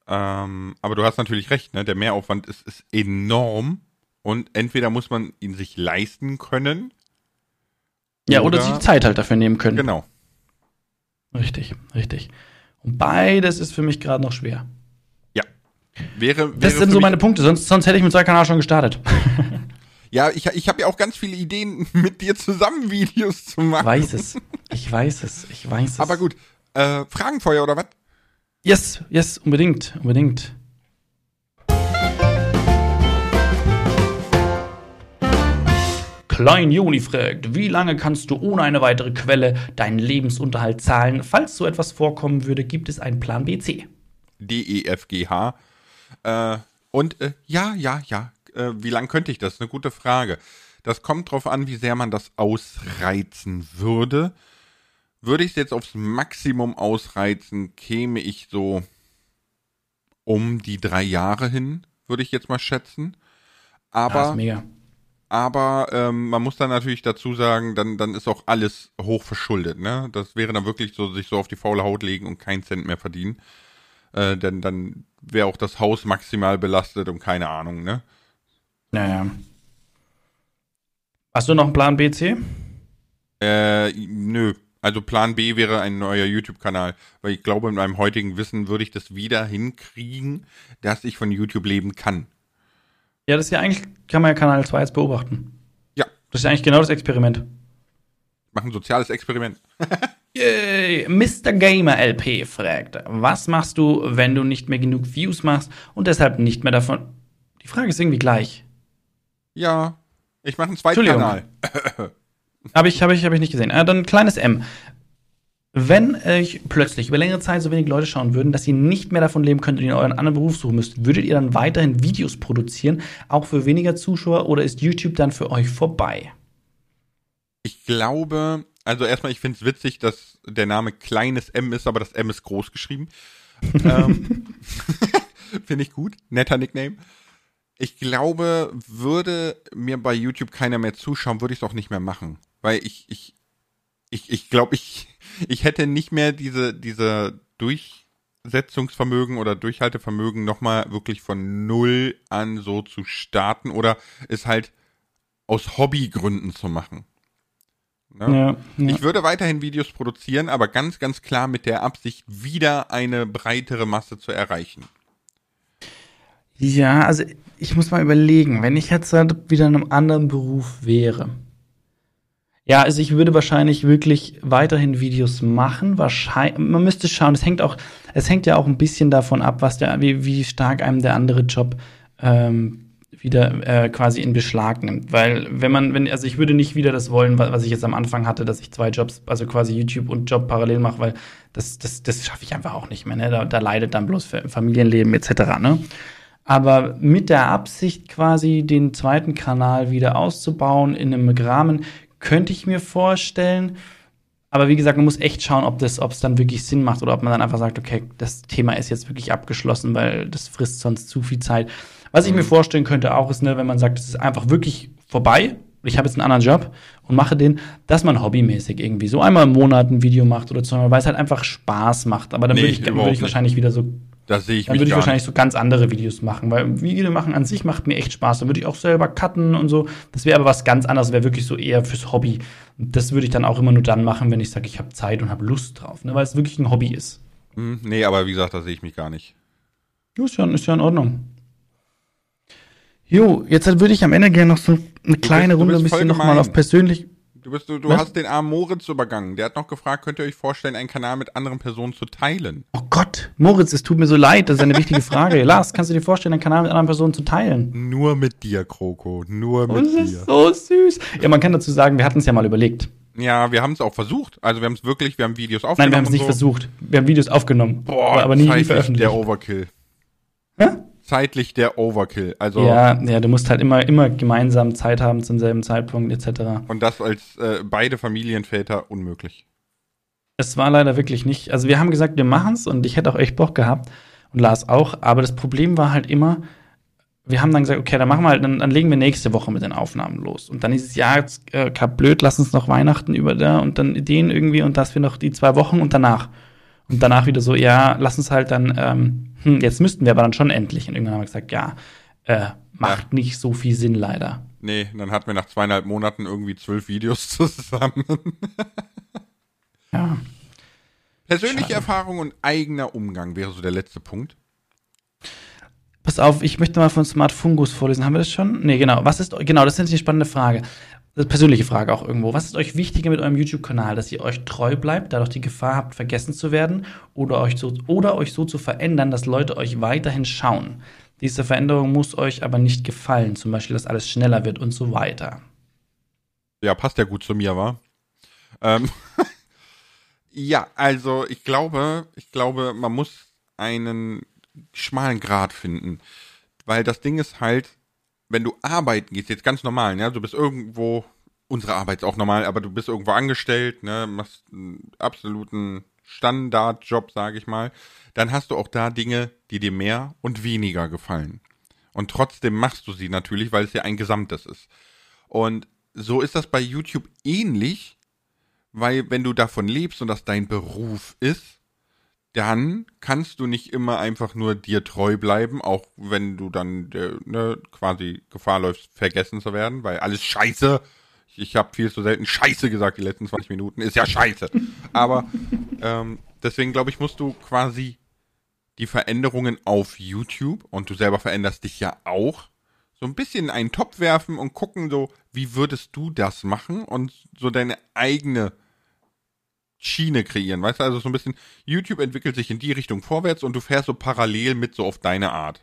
S2: Ähm, aber du hast natürlich recht, ne? Der Mehraufwand ist, ist enorm und entweder muss man ihn sich leisten können.
S1: Ja, oder, oder sich die Zeit halt dafür nehmen können.
S2: Genau.
S1: Richtig, richtig. Und beides ist für mich gerade noch schwer.
S2: Ja. Wäre, wäre
S1: das sind so meine Punkte, sonst, sonst hätte ich mit zwei Kanal schon gestartet. <laughs>
S2: Ja, ich, ich habe ja auch ganz viele Ideen, <laughs> mit dir zusammen Videos zu machen.
S1: Ich weiß es. Ich weiß es. Ich weiß es.
S2: Aber gut. Äh, Fragenfeuer oder was?
S1: Yes, yes, unbedingt, unbedingt. Klein Joni fragt, wie lange kannst du ohne eine weitere Quelle deinen Lebensunterhalt zahlen? Falls so etwas vorkommen würde, gibt es einen Plan BC.
S2: D-E-F-G-H. Äh, und äh, ja, ja, ja. Äh, wie lange könnte ich das? Eine gute Frage. Das kommt drauf an, wie sehr man das ausreizen würde. Würde ich es jetzt aufs Maximum ausreizen, käme ich so um die drei Jahre hin, würde ich jetzt mal schätzen. Aber,
S1: das ist mega.
S2: Aber ähm, man muss dann natürlich dazu sagen, dann, dann ist auch alles hoch verschuldet. Ne? Das wäre dann wirklich so, sich so auf die faule Haut legen und keinen Cent mehr verdienen. Äh, denn dann wäre auch das Haus maximal belastet und keine Ahnung, ne?
S1: Naja. Hast du noch einen Plan B, C?
S2: Äh, nö. Also Plan B wäre ein neuer YouTube-Kanal, weil ich glaube, mit meinem heutigen Wissen würde ich das wieder hinkriegen, dass ich von YouTube leben kann.
S1: Ja, das ist ja eigentlich, kann man ja Kanal 2 jetzt beobachten.
S2: Ja.
S1: Das ist ja eigentlich genau das Experiment.
S2: Mach ein soziales Experiment. <laughs>
S1: Yay! Mr. Gamer LP fragt, was machst du, wenn du nicht mehr genug Views machst und deshalb nicht mehr davon. Die Frage ist irgendwie gleich.
S2: Ja, ich mache einen zweiten Kanal.
S1: Habe ich, hab ich, hab ich nicht gesehen. Äh, dann ein kleines M. Wenn euch plötzlich über längere Zeit so wenig Leute schauen würden, dass ihr nicht mehr davon leben könnt und ihr euren anderen Beruf suchen müsst, würdet ihr dann weiterhin Videos produzieren, auch für weniger Zuschauer, oder ist YouTube dann für euch vorbei?
S2: Ich glaube, also erstmal, ich finde es witzig, dass der Name kleines M ist, aber das M ist groß geschrieben. <laughs> ähm, <laughs> finde ich gut. Netter Nickname. Ich glaube, würde mir bei YouTube keiner mehr zuschauen, würde ich es auch nicht mehr machen. Weil ich, ich, ich, ich glaube, ich, ich hätte nicht mehr diese, diese Durchsetzungsvermögen oder Durchhaltevermögen nochmal wirklich von null an so zu starten oder es halt aus Hobbygründen zu machen. Ne? Ja, ja. Ich würde weiterhin Videos produzieren, aber ganz, ganz klar mit der Absicht, wieder eine breitere Masse zu erreichen.
S1: Ja, also ich muss mal überlegen, wenn ich jetzt halt wieder in einem anderen Beruf wäre. Ja, also ich würde wahrscheinlich wirklich weiterhin Videos machen. Wahrscheinlich, man müsste schauen, es hängt auch, es hängt ja auch ein bisschen davon ab, was der, wie, wie stark einem der andere Job ähm, wieder äh, quasi in Beschlag nimmt. Weil wenn man, wenn, also ich würde nicht wieder das wollen, was, ich jetzt am Anfang hatte, dass ich zwei Jobs, also quasi YouTube und Job parallel mache, weil das, das, das schaffe ich einfach auch nicht mehr. Ne? Da, da leidet dann bloß Familienleben etc. Ne? aber mit der Absicht quasi den zweiten Kanal wieder auszubauen in einem Rahmen, könnte ich mir vorstellen. Aber wie gesagt, man muss echt schauen, ob das, ob es dann wirklich Sinn macht oder ob man dann einfach sagt, okay, das Thema ist jetzt wirklich abgeschlossen, weil das frisst sonst zu viel Zeit. Was ich mir vorstellen könnte auch ist, ne, wenn man sagt, es ist einfach wirklich vorbei, ich habe jetzt einen anderen Job und mache den, dass man hobbymäßig irgendwie so einmal im Monat ein Video macht oder so, weil es halt einfach Spaß macht. Aber dann nee, würde ich, würd ich wahrscheinlich wieder so
S2: das sehe ich
S1: Dann würde ich wahrscheinlich so ganz andere Videos machen, weil Video machen an sich macht mir echt Spaß. Dann würde ich auch selber cutten und so. Das wäre aber was ganz anderes, wäre wirklich so eher fürs Hobby. Und das würde ich dann auch immer nur dann machen, wenn ich sage, ich habe Zeit und habe Lust drauf, ne? weil es wirklich ein Hobby ist.
S2: Hm, nee, aber wie gesagt, da sehe ich mich gar nicht.
S1: Ist ja, ist ja in Ordnung. Jo, jetzt würde ich am Ende gerne noch so eine kleine bist, Runde ein bisschen nochmal auf persönlich.
S2: Du, bist, du, du hast den armen Moritz übergangen. Der hat noch gefragt, könnt ihr euch vorstellen, einen Kanal mit anderen Personen zu teilen?
S1: Oh Gott, Moritz, es tut mir so leid, das ist eine wichtige Frage. <laughs> Lars, kannst du dir vorstellen, einen Kanal mit anderen Personen zu teilen?
S2: Nur mit dir, Kroko, nur mit
S1: dir. Das ist so süß. Ja, man kann dazu sagen, wir hatten es ja mal überlegt.
S2: Ja, wir haben es auch versucht. Also wir haben es wirklich, wir haben Videos aufgenommen.
S1: Nein, wir haben es nicht so. versucht. Wir haben Videos aufgenommen.
S2: Boah, aber nie, nie veröffentlicht. Der Overkill. Hä? Zeitlich der Overkill. Also
S1: ja, ja, du musst halt immer, immer gemeinsam Zeit haben zum selben Zeitpunkt etc.
S2: Und das als äh, beide Familienväter unmöglich.
S1: Es war leider wirklich nicht. Also wir haben gesagt, wir machen es und ich hätte auch echt Bock gehabt und Lars auch. Aber das Problem war halt immer, wir haben dann gesagt, okay, dann machen wir halt, dann, dann legen wir nächste Woche mit den Aufnahmen los. Und dann ist es, ja, jetzt äh, blöd, lass uns noch Weihnachten über da und dann Ideen irgendwie und dass wir noch die zwei Wochen und danach. Und danach wieder so, ja, lass uns halt dann ähm, hm, jetzt müssten wir aber dann schon endlich. Und irgendwann haben wir gesagt, ja, äh, macht ja. nicht so viel Sinn leider.
S2: Nee, dann hatten wir nach zweieinhalb Monaten irgendwie zwölf Videos <laughs> zusammen.
S1: ja.
S2: Persönliche Schade. Erfahrung und eigener Umgang wäre so der letzte Punkt.
S1: Pass auf, ich möchte mal von Smart Fungus vorlesen. Haben wir das schon? Nee, genau. Was ist, genau, das ist eine spannende Frage. Eine persönliche Frage auch irgendwo. Was ist euch wichtiger mit eurem YouTube-Kanal? Dass ihr euch treu bleibt, dadurch die Gefahr habt, vergessen zu werden? Oder euch so, oder euch so zu verändern, dass Leute euch weiterhin schauen? Diese Veränderung muss euch aber nicht gefallen. Zum Beispiel, dass alles schneller wird und so weiter.
S2: Ja, passt ja gut zu mir, wa? Ähm <laughs> ja, also ich glaube, ich glaube, man muss einen schmalen Grad finden. Weil das Ding ist halt, wenn du arbeiten gehst, jetzt ganz normal, ne? Du bist irgendwo, unsere Arbeit ist auch normal, aber du bist irgendwo angestellt, ne? Machst einen absoluten Standardjob, sage ich mal. Dann hast du auch da Dinge, die dir mehr und weniger gefallen. Und trotzdem machst du sie natürlich, weil es ja ein Gesamtes ist. Und so ist das bei YouTube ähnlich, weil wenn du davon lebst und das dein Beruf ist, dann kannst du nicht immer einfach nur dir treu bleiben, auch wenn du dann äh, ne, quasi Gefahr läufst, vergessen zu werden, weil alles scheiße. Ich, ich habe viel zu selten scheiße gesagt die letzten 20 Minuten. Ist ja scheiße. Aber ähm, deswegen glaube ich, musst du quasi die Veränderungen auf YouTube und du selber veränderst dich ja auch, so ein bisschen in einen Topf werfen und gucken so, wie würdest du das machen und so deine eigene Schiene kreieren, weißt du, also so ein bisschen, YouTube entwickelt sich in die Richtung vorwärts und du fährst so parallel mit so auf deine Art.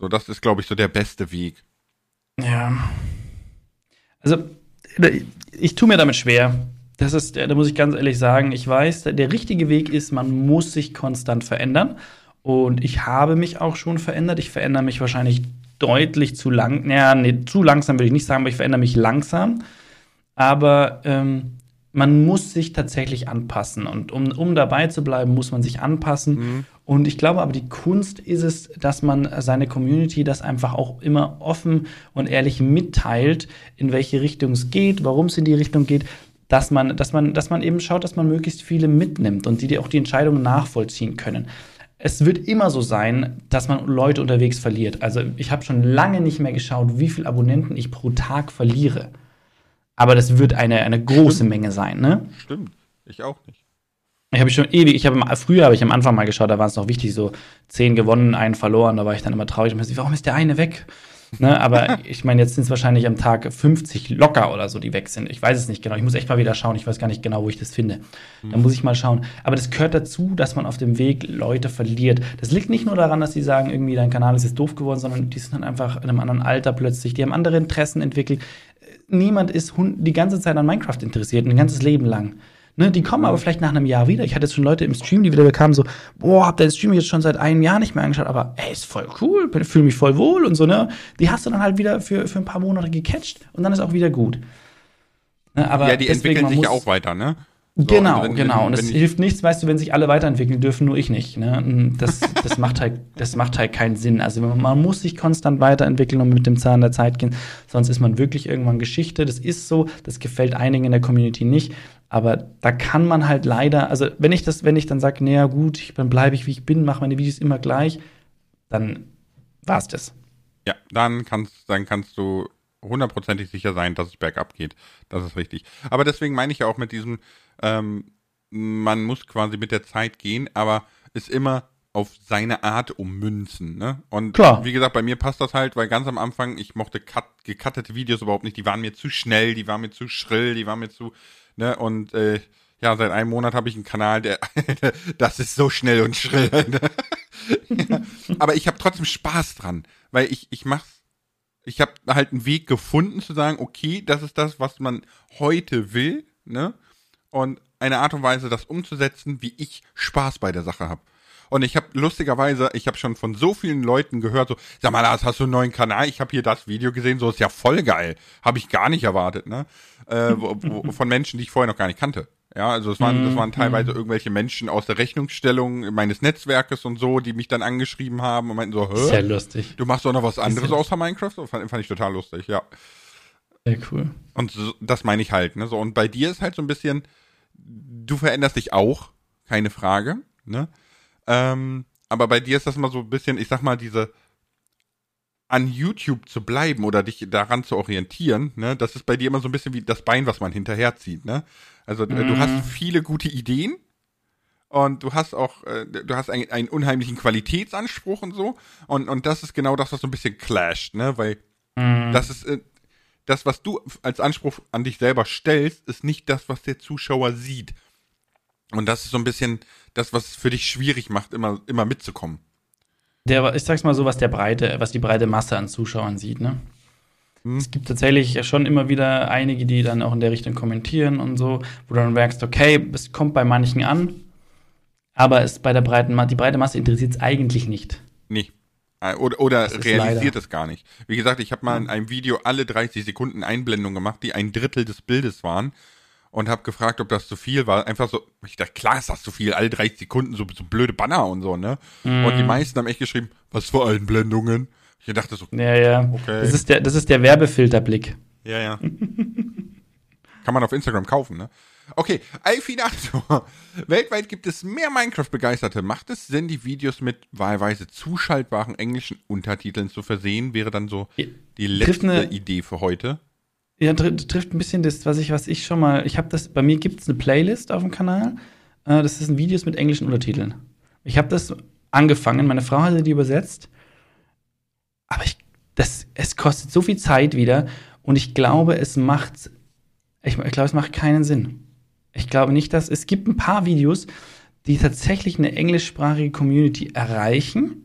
S2: So, das ist, glaube ich, so der beste Weg.
S1: Ja. Also, ich tue mir damit schwer. Das ist, da muss ich ganz ehrlich sagen, ich weiß, der richtige Weg ist, man muss sich konstant verändern. Und ich habe mich auch schon verändert. Ich verändere mich wahrscheinlich deutlich zu lang. Naja, nee, zu langsam will ich nicht sagen, aber ich verändere mich langsam. Aber ähm, man muss sich tatsächlich anpassen. Und um, um dabei zu bleiben, muss man sich anpassen. Mhm. Und ich glaube aber, die Kunst ist es, dass man seine Community das einfach auch immer offen und ehrlich mitteilt, in welche Richtung es geht, warum es in die Richtung geht, dass man, dass man, dass man eben schaut, dass man möglichst viele mitnimmt und die auch die Entscheidungen nachvollziehen können. Es wird immer so sein, dass man Leute unterwegs verliert. Also ich habe schon lange nicht mehr geschaut, wie viele Abonnenten ich pro Tag verliere. Aber das wird eine, eine große Stimmt. Menge sein, ne?
S2: Stimmt. Ich auch nicht.
S1: Ich habe schon ewig, ich habe früher habe ich am Anfang mal geschaut, da war es noch wichtig, so zehn gewonnen, einen verloren, da war ich dann immer traurig und mir warum ist der eine weg? Ne, aber <laughs> ich meine, jetzt sind es wahrscheinlich am Tag 50 locker oder so, die weg sind. Ich weiß es nicht genau. Ich muss echt mal wieder schauen. Ich weiß gar nicht genau, wo ich das finde. Mhm. Da muss ich mal schauen. Aber das gehört dazu, dass man auf dem Weg Leute verliert. Das liegt nicht nur daran, dass sie sagen, irgendwie dein Kanal ist jetzt doof geworden, sondern die sind dann einfach in einem anderen Alter plötzlich. Die haben andere Interessen entwickelt niemand ist die ganze Zeit an Minecraft interessiert, ein ganzes Leben lang. Ne, die kommen aber vielleicht nach einem Jahr wieder. Ich hatte jetzt schon Leute im Stream, die wieder bekamen, so, boah, hab den Stream jetzt schon seit einem Jahr nicht mehr angeschaut, aber ey, ist voll cool, fühle mich voll wohl und so, ne? Die hast du dann halt wieder für, für ein paar Monate gecatcht und dann ist auch wieder gut.
S2: Ne, aber ja, die entwickeln sich ja auch weiter, ne?
S1: So, genau, wenn, genau. Und es hilft nichts, weißt du, wenn sich alle weiterentwickeln dürfen, nur ich nicht. Ne? Das, das, macht halt, das macht halt keinen Sinn. Also man muss sich konstant weiterentwickeln und mit dem Zahn der Zeit gehen, sonst ist man wirklich irgendwann Geschichte. Das ist so, das gefällt einigen in der Community nicht. Aber da kann man halt leider, also wenn ich das, wenn ich dann sage, naja gut, ich, dann bleibe ich wie ich bin, mache meine Videos immer gleich, dann war's das.
S2: Ja, dann kannst, dann kannst du hundertprozentig sicher sein, dass es bergab geht. Das ist richtig. Aber deswegen meine ich ja auch mit diesem, ähm, man muss quasi mit der Zeit gehen, aber ist immer auf seine Art ummünzen, ne? Und Klar. wie gesagt, bei mir passt das halt, weil ganz am Anfang, ich mochte cut, gecuttete Videos überhaupt nicht, die waren mir zu schnell, die waren mir zu schrill, die waren mir zu, ne? Und äh, ja, seit einem Monat habe ich einen Kanal, der, <laughs> das ist so schnell und schrill. <laughs> Ne? ja. Aber ich habe trotzdem Spaß dran, weil ich, ich mach's, ich habe halt einen Weg gefunden zu sagen, okay, das ist das, was man heute will, ne? Und eine Art und Weise, das umzusetzen, wie ich Spaß bei der Sache habe. Und ich habe lustigerweise, ich habe schon von so vielen Leuten gehört, so, sag mal, Lars, hast du einen neuen Kanal? Ich habe hier das Video gesehen, so ist ja voll geil. Habe ich gar nicht erwartet, ne? Äh, wo, wo, <laughs> von Menschen, die ich vorher noch gar nicht kannte. Ja, also es waren, das waren mhm, teilweise mhm. irgendwelche Menschen aus der Rechnungsstellung meines Netzwerkes und so, die mich dann angeschrieben haben und meinten so, hä?
S1: Sehr lustig.
S2: Du machst doch noch was anderes außer Minecraft? Fand, fand ich total lustig, ja.
S1: Sehr cool.
S2: Und so, das meine ich halt, ne? So, und bei dir ist halt so ein bisschen, du veränderst dich auch, keine Frage, ne? Ähm, aber bei dir ist das immer so ein bisschen, ich sag mal, diese an YouTube zu bleiben oder dich daran zu orientieren, ne, das ist bei dir immer so ein bisschen wie das Bein, was man hinterherzieht, ne? Also mhm. du hast viele gute Ideen und du hast auch, äh, du hast einen, einen unheimlichen Qualitätsanspruch und so und, und das ist genau das, was so ein bisschen clasht, ne, weil mhm. das ist, äh, das, was du als Anspruch an dich selber stellst, ist nicht das, was der Zuschauer sieht. Und das ist so ein bisschen das, was es für dich schwierig macht, immer, immer mitzukommen.
S1: Der, ich sag's mal so, was der breite, was die breite Masse an Zuschauern sieht, ne? Hm. Es gibt tatsächlich schon immer wieder einige, die dann auch in der Richtung kommentieren und so, wo du dann merkst, okay, es kommt bei manchen an, aber es bei der breiten die breite Masse interessiert es eigentlich nicht.
S2: Nee. Äh, oder, oder realisiert es gar nicht. Wie gesagt, ich habe mal in einem Video alle 30 Sekunden Einblendungen gemacht, die ein Drittel des Bildes waren und habe gefragt, ob das zu viel war. Einfach so, ich dachte, klar ist das zu viel, alle 30 Sekunden so, so blöde Banner und so, ne? Mm. Und die meisten haben echt geschrieben, was für Einblendungen. Ich dachte so,
S1: ja, ja. Okay. Das ist der, das ist der Werbefilterblick.
S2: Ja, ja. <laughs> Kann man auf Instagram kaufen, ne? Okay, Alfinato. <laughs> Weltweit gibt es mehr Minecraft-Begeisterte. Macht es Sinn, die Videos mit wahlweise zuschaltbaren englischen Untertiteln zu versehen? Wäre dann so die letzte eine, Idee für heute.
S1: Ja, trifft ein bisschen das, was ich, was ich schon mal. Ich habe das, bei mir gibt es eine Playlist auf dem Kanal. Äh, das sind Videos mit englischen Untertiteln. Ich habe das angefangen, meine Frau hatte die übersetzt. Aber ich, das, es kostet so viel Zeit wieder und ich glaube, es macht, ich, ich glaube, es macht keinen Sinn. Ich glaube nicht, dass es gibt ein paar Videos, die tatsächlich eine englischsprachige Community erreichen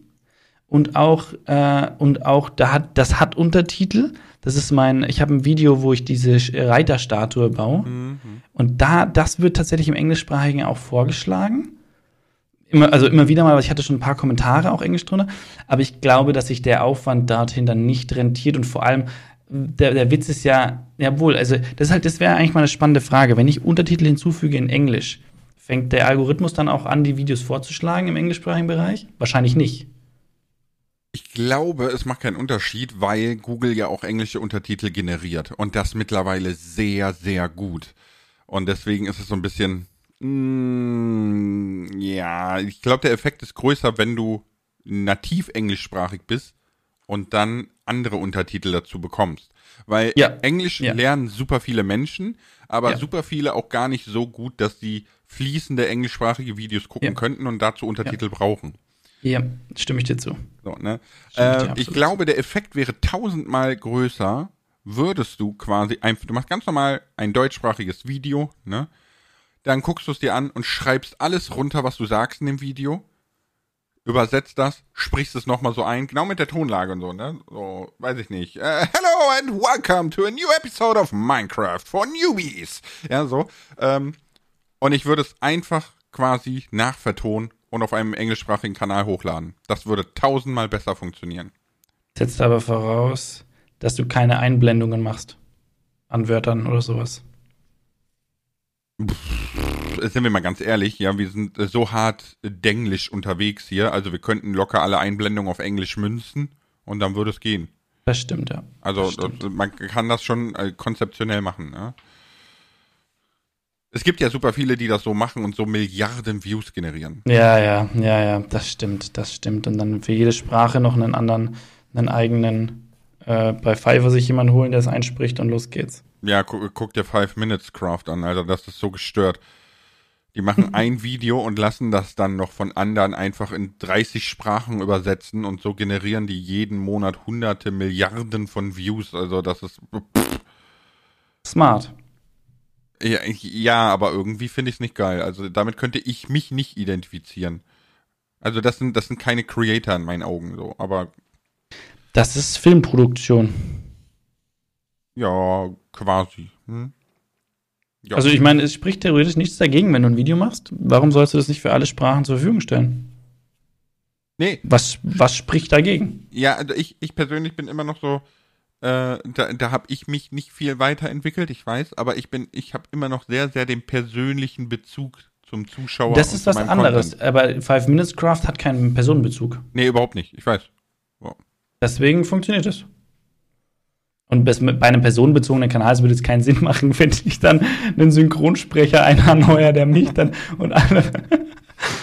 S1: und auch äh, und auch da hat das hat Untertitel. Das ist mein, ich habe ein Video, wo ich diese Reiterstatue baue mhm. und da das wird tatsächlich im englischsprachigen auch vorgeschlagen. Immer, also immer wieder mal, weil ich hatte schon ein paar Kommentare auch englisch drunter, aber ich glaube, dass sich der Aufwand dorthin dann nicht rentiert und vor allem der, der Witz ist ja, jawohl, also das halt, das wäre eigentlich mal eine spannende Frage. Wenn ich Untertitel hinzufüge in Englisch, fängt der Algorithmus dann auch an, die Videos vorzuschlagen im englischsprachigen Bereich? Wahrscheinlich nicht.
S2: Ich glaube, es macht keinen Unterschied, weil Google ja auch englische Untertitel generiert und das mittlerweile sehr, sehr gut. Und deswegen ist es so ein bisschen, mm, ja, ich glaube, der Effekt ist größer, wenn du nativ englischsprachig bist und dann andere Untertitel dazu bekommst. Weil ja. Englisch ja. lernen super viele Menschen, aber ja. super viele auch gar nicht so gut, dass sie fließende englischsprachige Videos gucken könnten und dazu Untertitel brauchen.
S1: Ja, stimme ich dir zu.
S2: So, ne? äh, ich, ich glaube, der Effekt wäre tausendmal größer, würdest du quasi einfach, du machst ganz normal ein deutschsprachiges Video, ne? Dann guckst du es dir an und schreibst alles runter, was du sagst in dem Video übersetzt das, sprichst es nochmal so ein, genau mit der Tonlage und so, ne? So, weiß ich nicht. Uh, hello and welcome to a new episode of Minecraft for Newbies. Ja, so. Ähm, und ich würde es einfach quasi nachvertonen und auf einem englischsprachigen Kanal hochladen. Das würde tausendmal besser funktionieren.
S1: Setzt aber voraus, dass du keine Einblendungen machst an Wörtern oder sowas.
S2: Pff, sind wir mal ganz ehrlich, ja, wir sind so hart denglisch unterwegs hier, also wir könnten locker alle Einblendungen auf Englisch münzen und dann würde es gehen.
S1: Das stimmt, ja.
S2: Also
S1: stimmt.
S2: man kann das schon äh, konzeptionell machen, ne? Es gibt ja super viele, die das so machen und so Milliarden Views generieren.
S1: Ja, ja, ja, ja, das stimmt, das stimmt. Und dann für jede Sprache noch einen anderen, einen eigenen, äh, bei Fiverr sich jemanden holen, der es einspricht und los geht's.
S2: Ja, guck, guck dir Five Minutes Craft an, Alter, das ist so gestört. Die machen ein Video und lassen das dann noch von anderen einfach in 30 Sprachen übersetzen und so generieren die jeden Monat hunderte Milliarden von Views. Also das ist pff.
S1: smart.
S2: Ja, ja, aber irgendwie finde ich es nicht geil. Also damit könnte ich mich nicht identifizieren. Also das sind das sind keine Creator in meinen Augen so, aber
S1: das ist Filmproduktion.
S2: Ja, quasi. Hm?
S1: Ja. Also ich meine, es spricht theoretisch nichts dagegen, wenn du ein Video machst. Warum sollst du das nicht für alle Sprachen zur Verfügung stellen? Nee. Was, was spricht dagegen?
S2: Ja, also ich, ich persönlich bin immer noch so, äh, da, da habe ich mich nicht viel weiterentwickelt, ich weiß, aber ich bin, ich habe immer noch sehr, sehr den persönlichen Bezug zum Zuschauer.
S1: Das ist was anderes, Content. aber Five Minutes Craft hat keinen Personenbezug.
S2: Nee, überhaupt nicht, ich weiß.
S1: Wow. Deswegen funktioniert es. Und bei einem personenbezogenen Kanal würde es keinen Sinn machen, <laughs> wenn ich dann einen Synchronsprecher einerneuere, der mich dann und alle.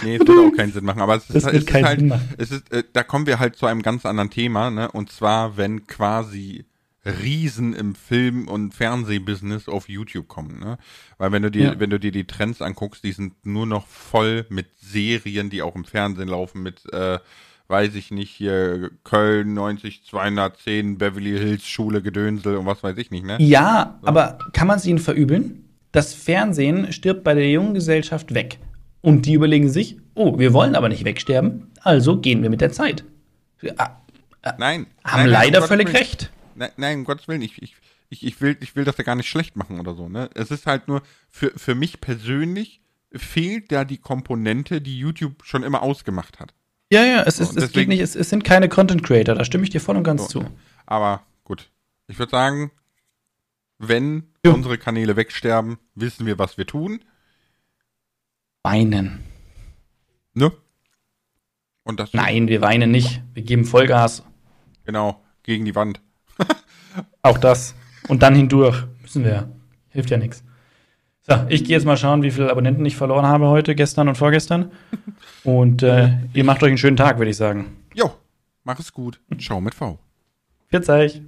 S2: Nee, es würde auch keinen Sinn machen, aber es <laughs>
S1: Das
S2: ist, es ist halt, es ist, äh, da kommen wir halt zu einem ganz anderen Thema, ne? Und zwar, wenn quasi Riesen im Film- und Fernsehbusiness auf YouTube kommen, ne? Weil wenn du dir,
S1: Ja.
S2: wenn du dir die Trends anguckst, die sind nur noch voll mit Serien, die auch im Fernsehen laufen, mit, äh, weiß ich nicht, hier Köln 90 210, Beverly Hills Schule Gedönsel und was weiß ich nicht, ne?
S1: Ja, aber kann man es ihnen verübeln? Das Fernsehen stirbt bei der jungen Gesellschaft weg. Und die überlegen sich, oh, wir wollen aber nicht wegsterben, also gehen wir mit der Zeit. Ah,
S2: Nein.
S1: Haben
S2: nein,
S1: leider
S2: um
S1: völlig
S2: Willen.
S1: recht.
S2: Nein, nein, um Gottes Willen, ich, ich, ich, ich, will, ich will das ja gar nicht schlecht machen oder so, ne? Es ist halt nur, für, für mich persönlich fehlt da die Komponente, die YouTube schon immer ausgemacht hat.
S1: Ja, ja, es, ist, es geht nicht, es, es sind keine Content Creator, da stimme ich dir voll und ganz
S2: So.
S1: zu.
S2: Aber gut. Ich würde sagen, wenn
S1: Jo.
S2: unsere Kanäle wegsterben, wissen wir, was wir tun.
S1: Weinen.
S2: Ne? Und das
S1: Nein, wir weinen nicht. Wir geben Vollgas.
S2: genau gegen die Wand. <laughs>
S1: Auch das. Und dann hindurch. Müssen wir. Hilft ja nichts. So, ich gehe jetzt mal schauen, wie viele Abonnenten ich verloren habe heute, gestern und vorgestern. <laughs> Und äh, ihr macht euch einen schönen Tag, würde ich sagen.
S2: Jo, mach es gut. Ciao mit V.
S1: Pfiat euch.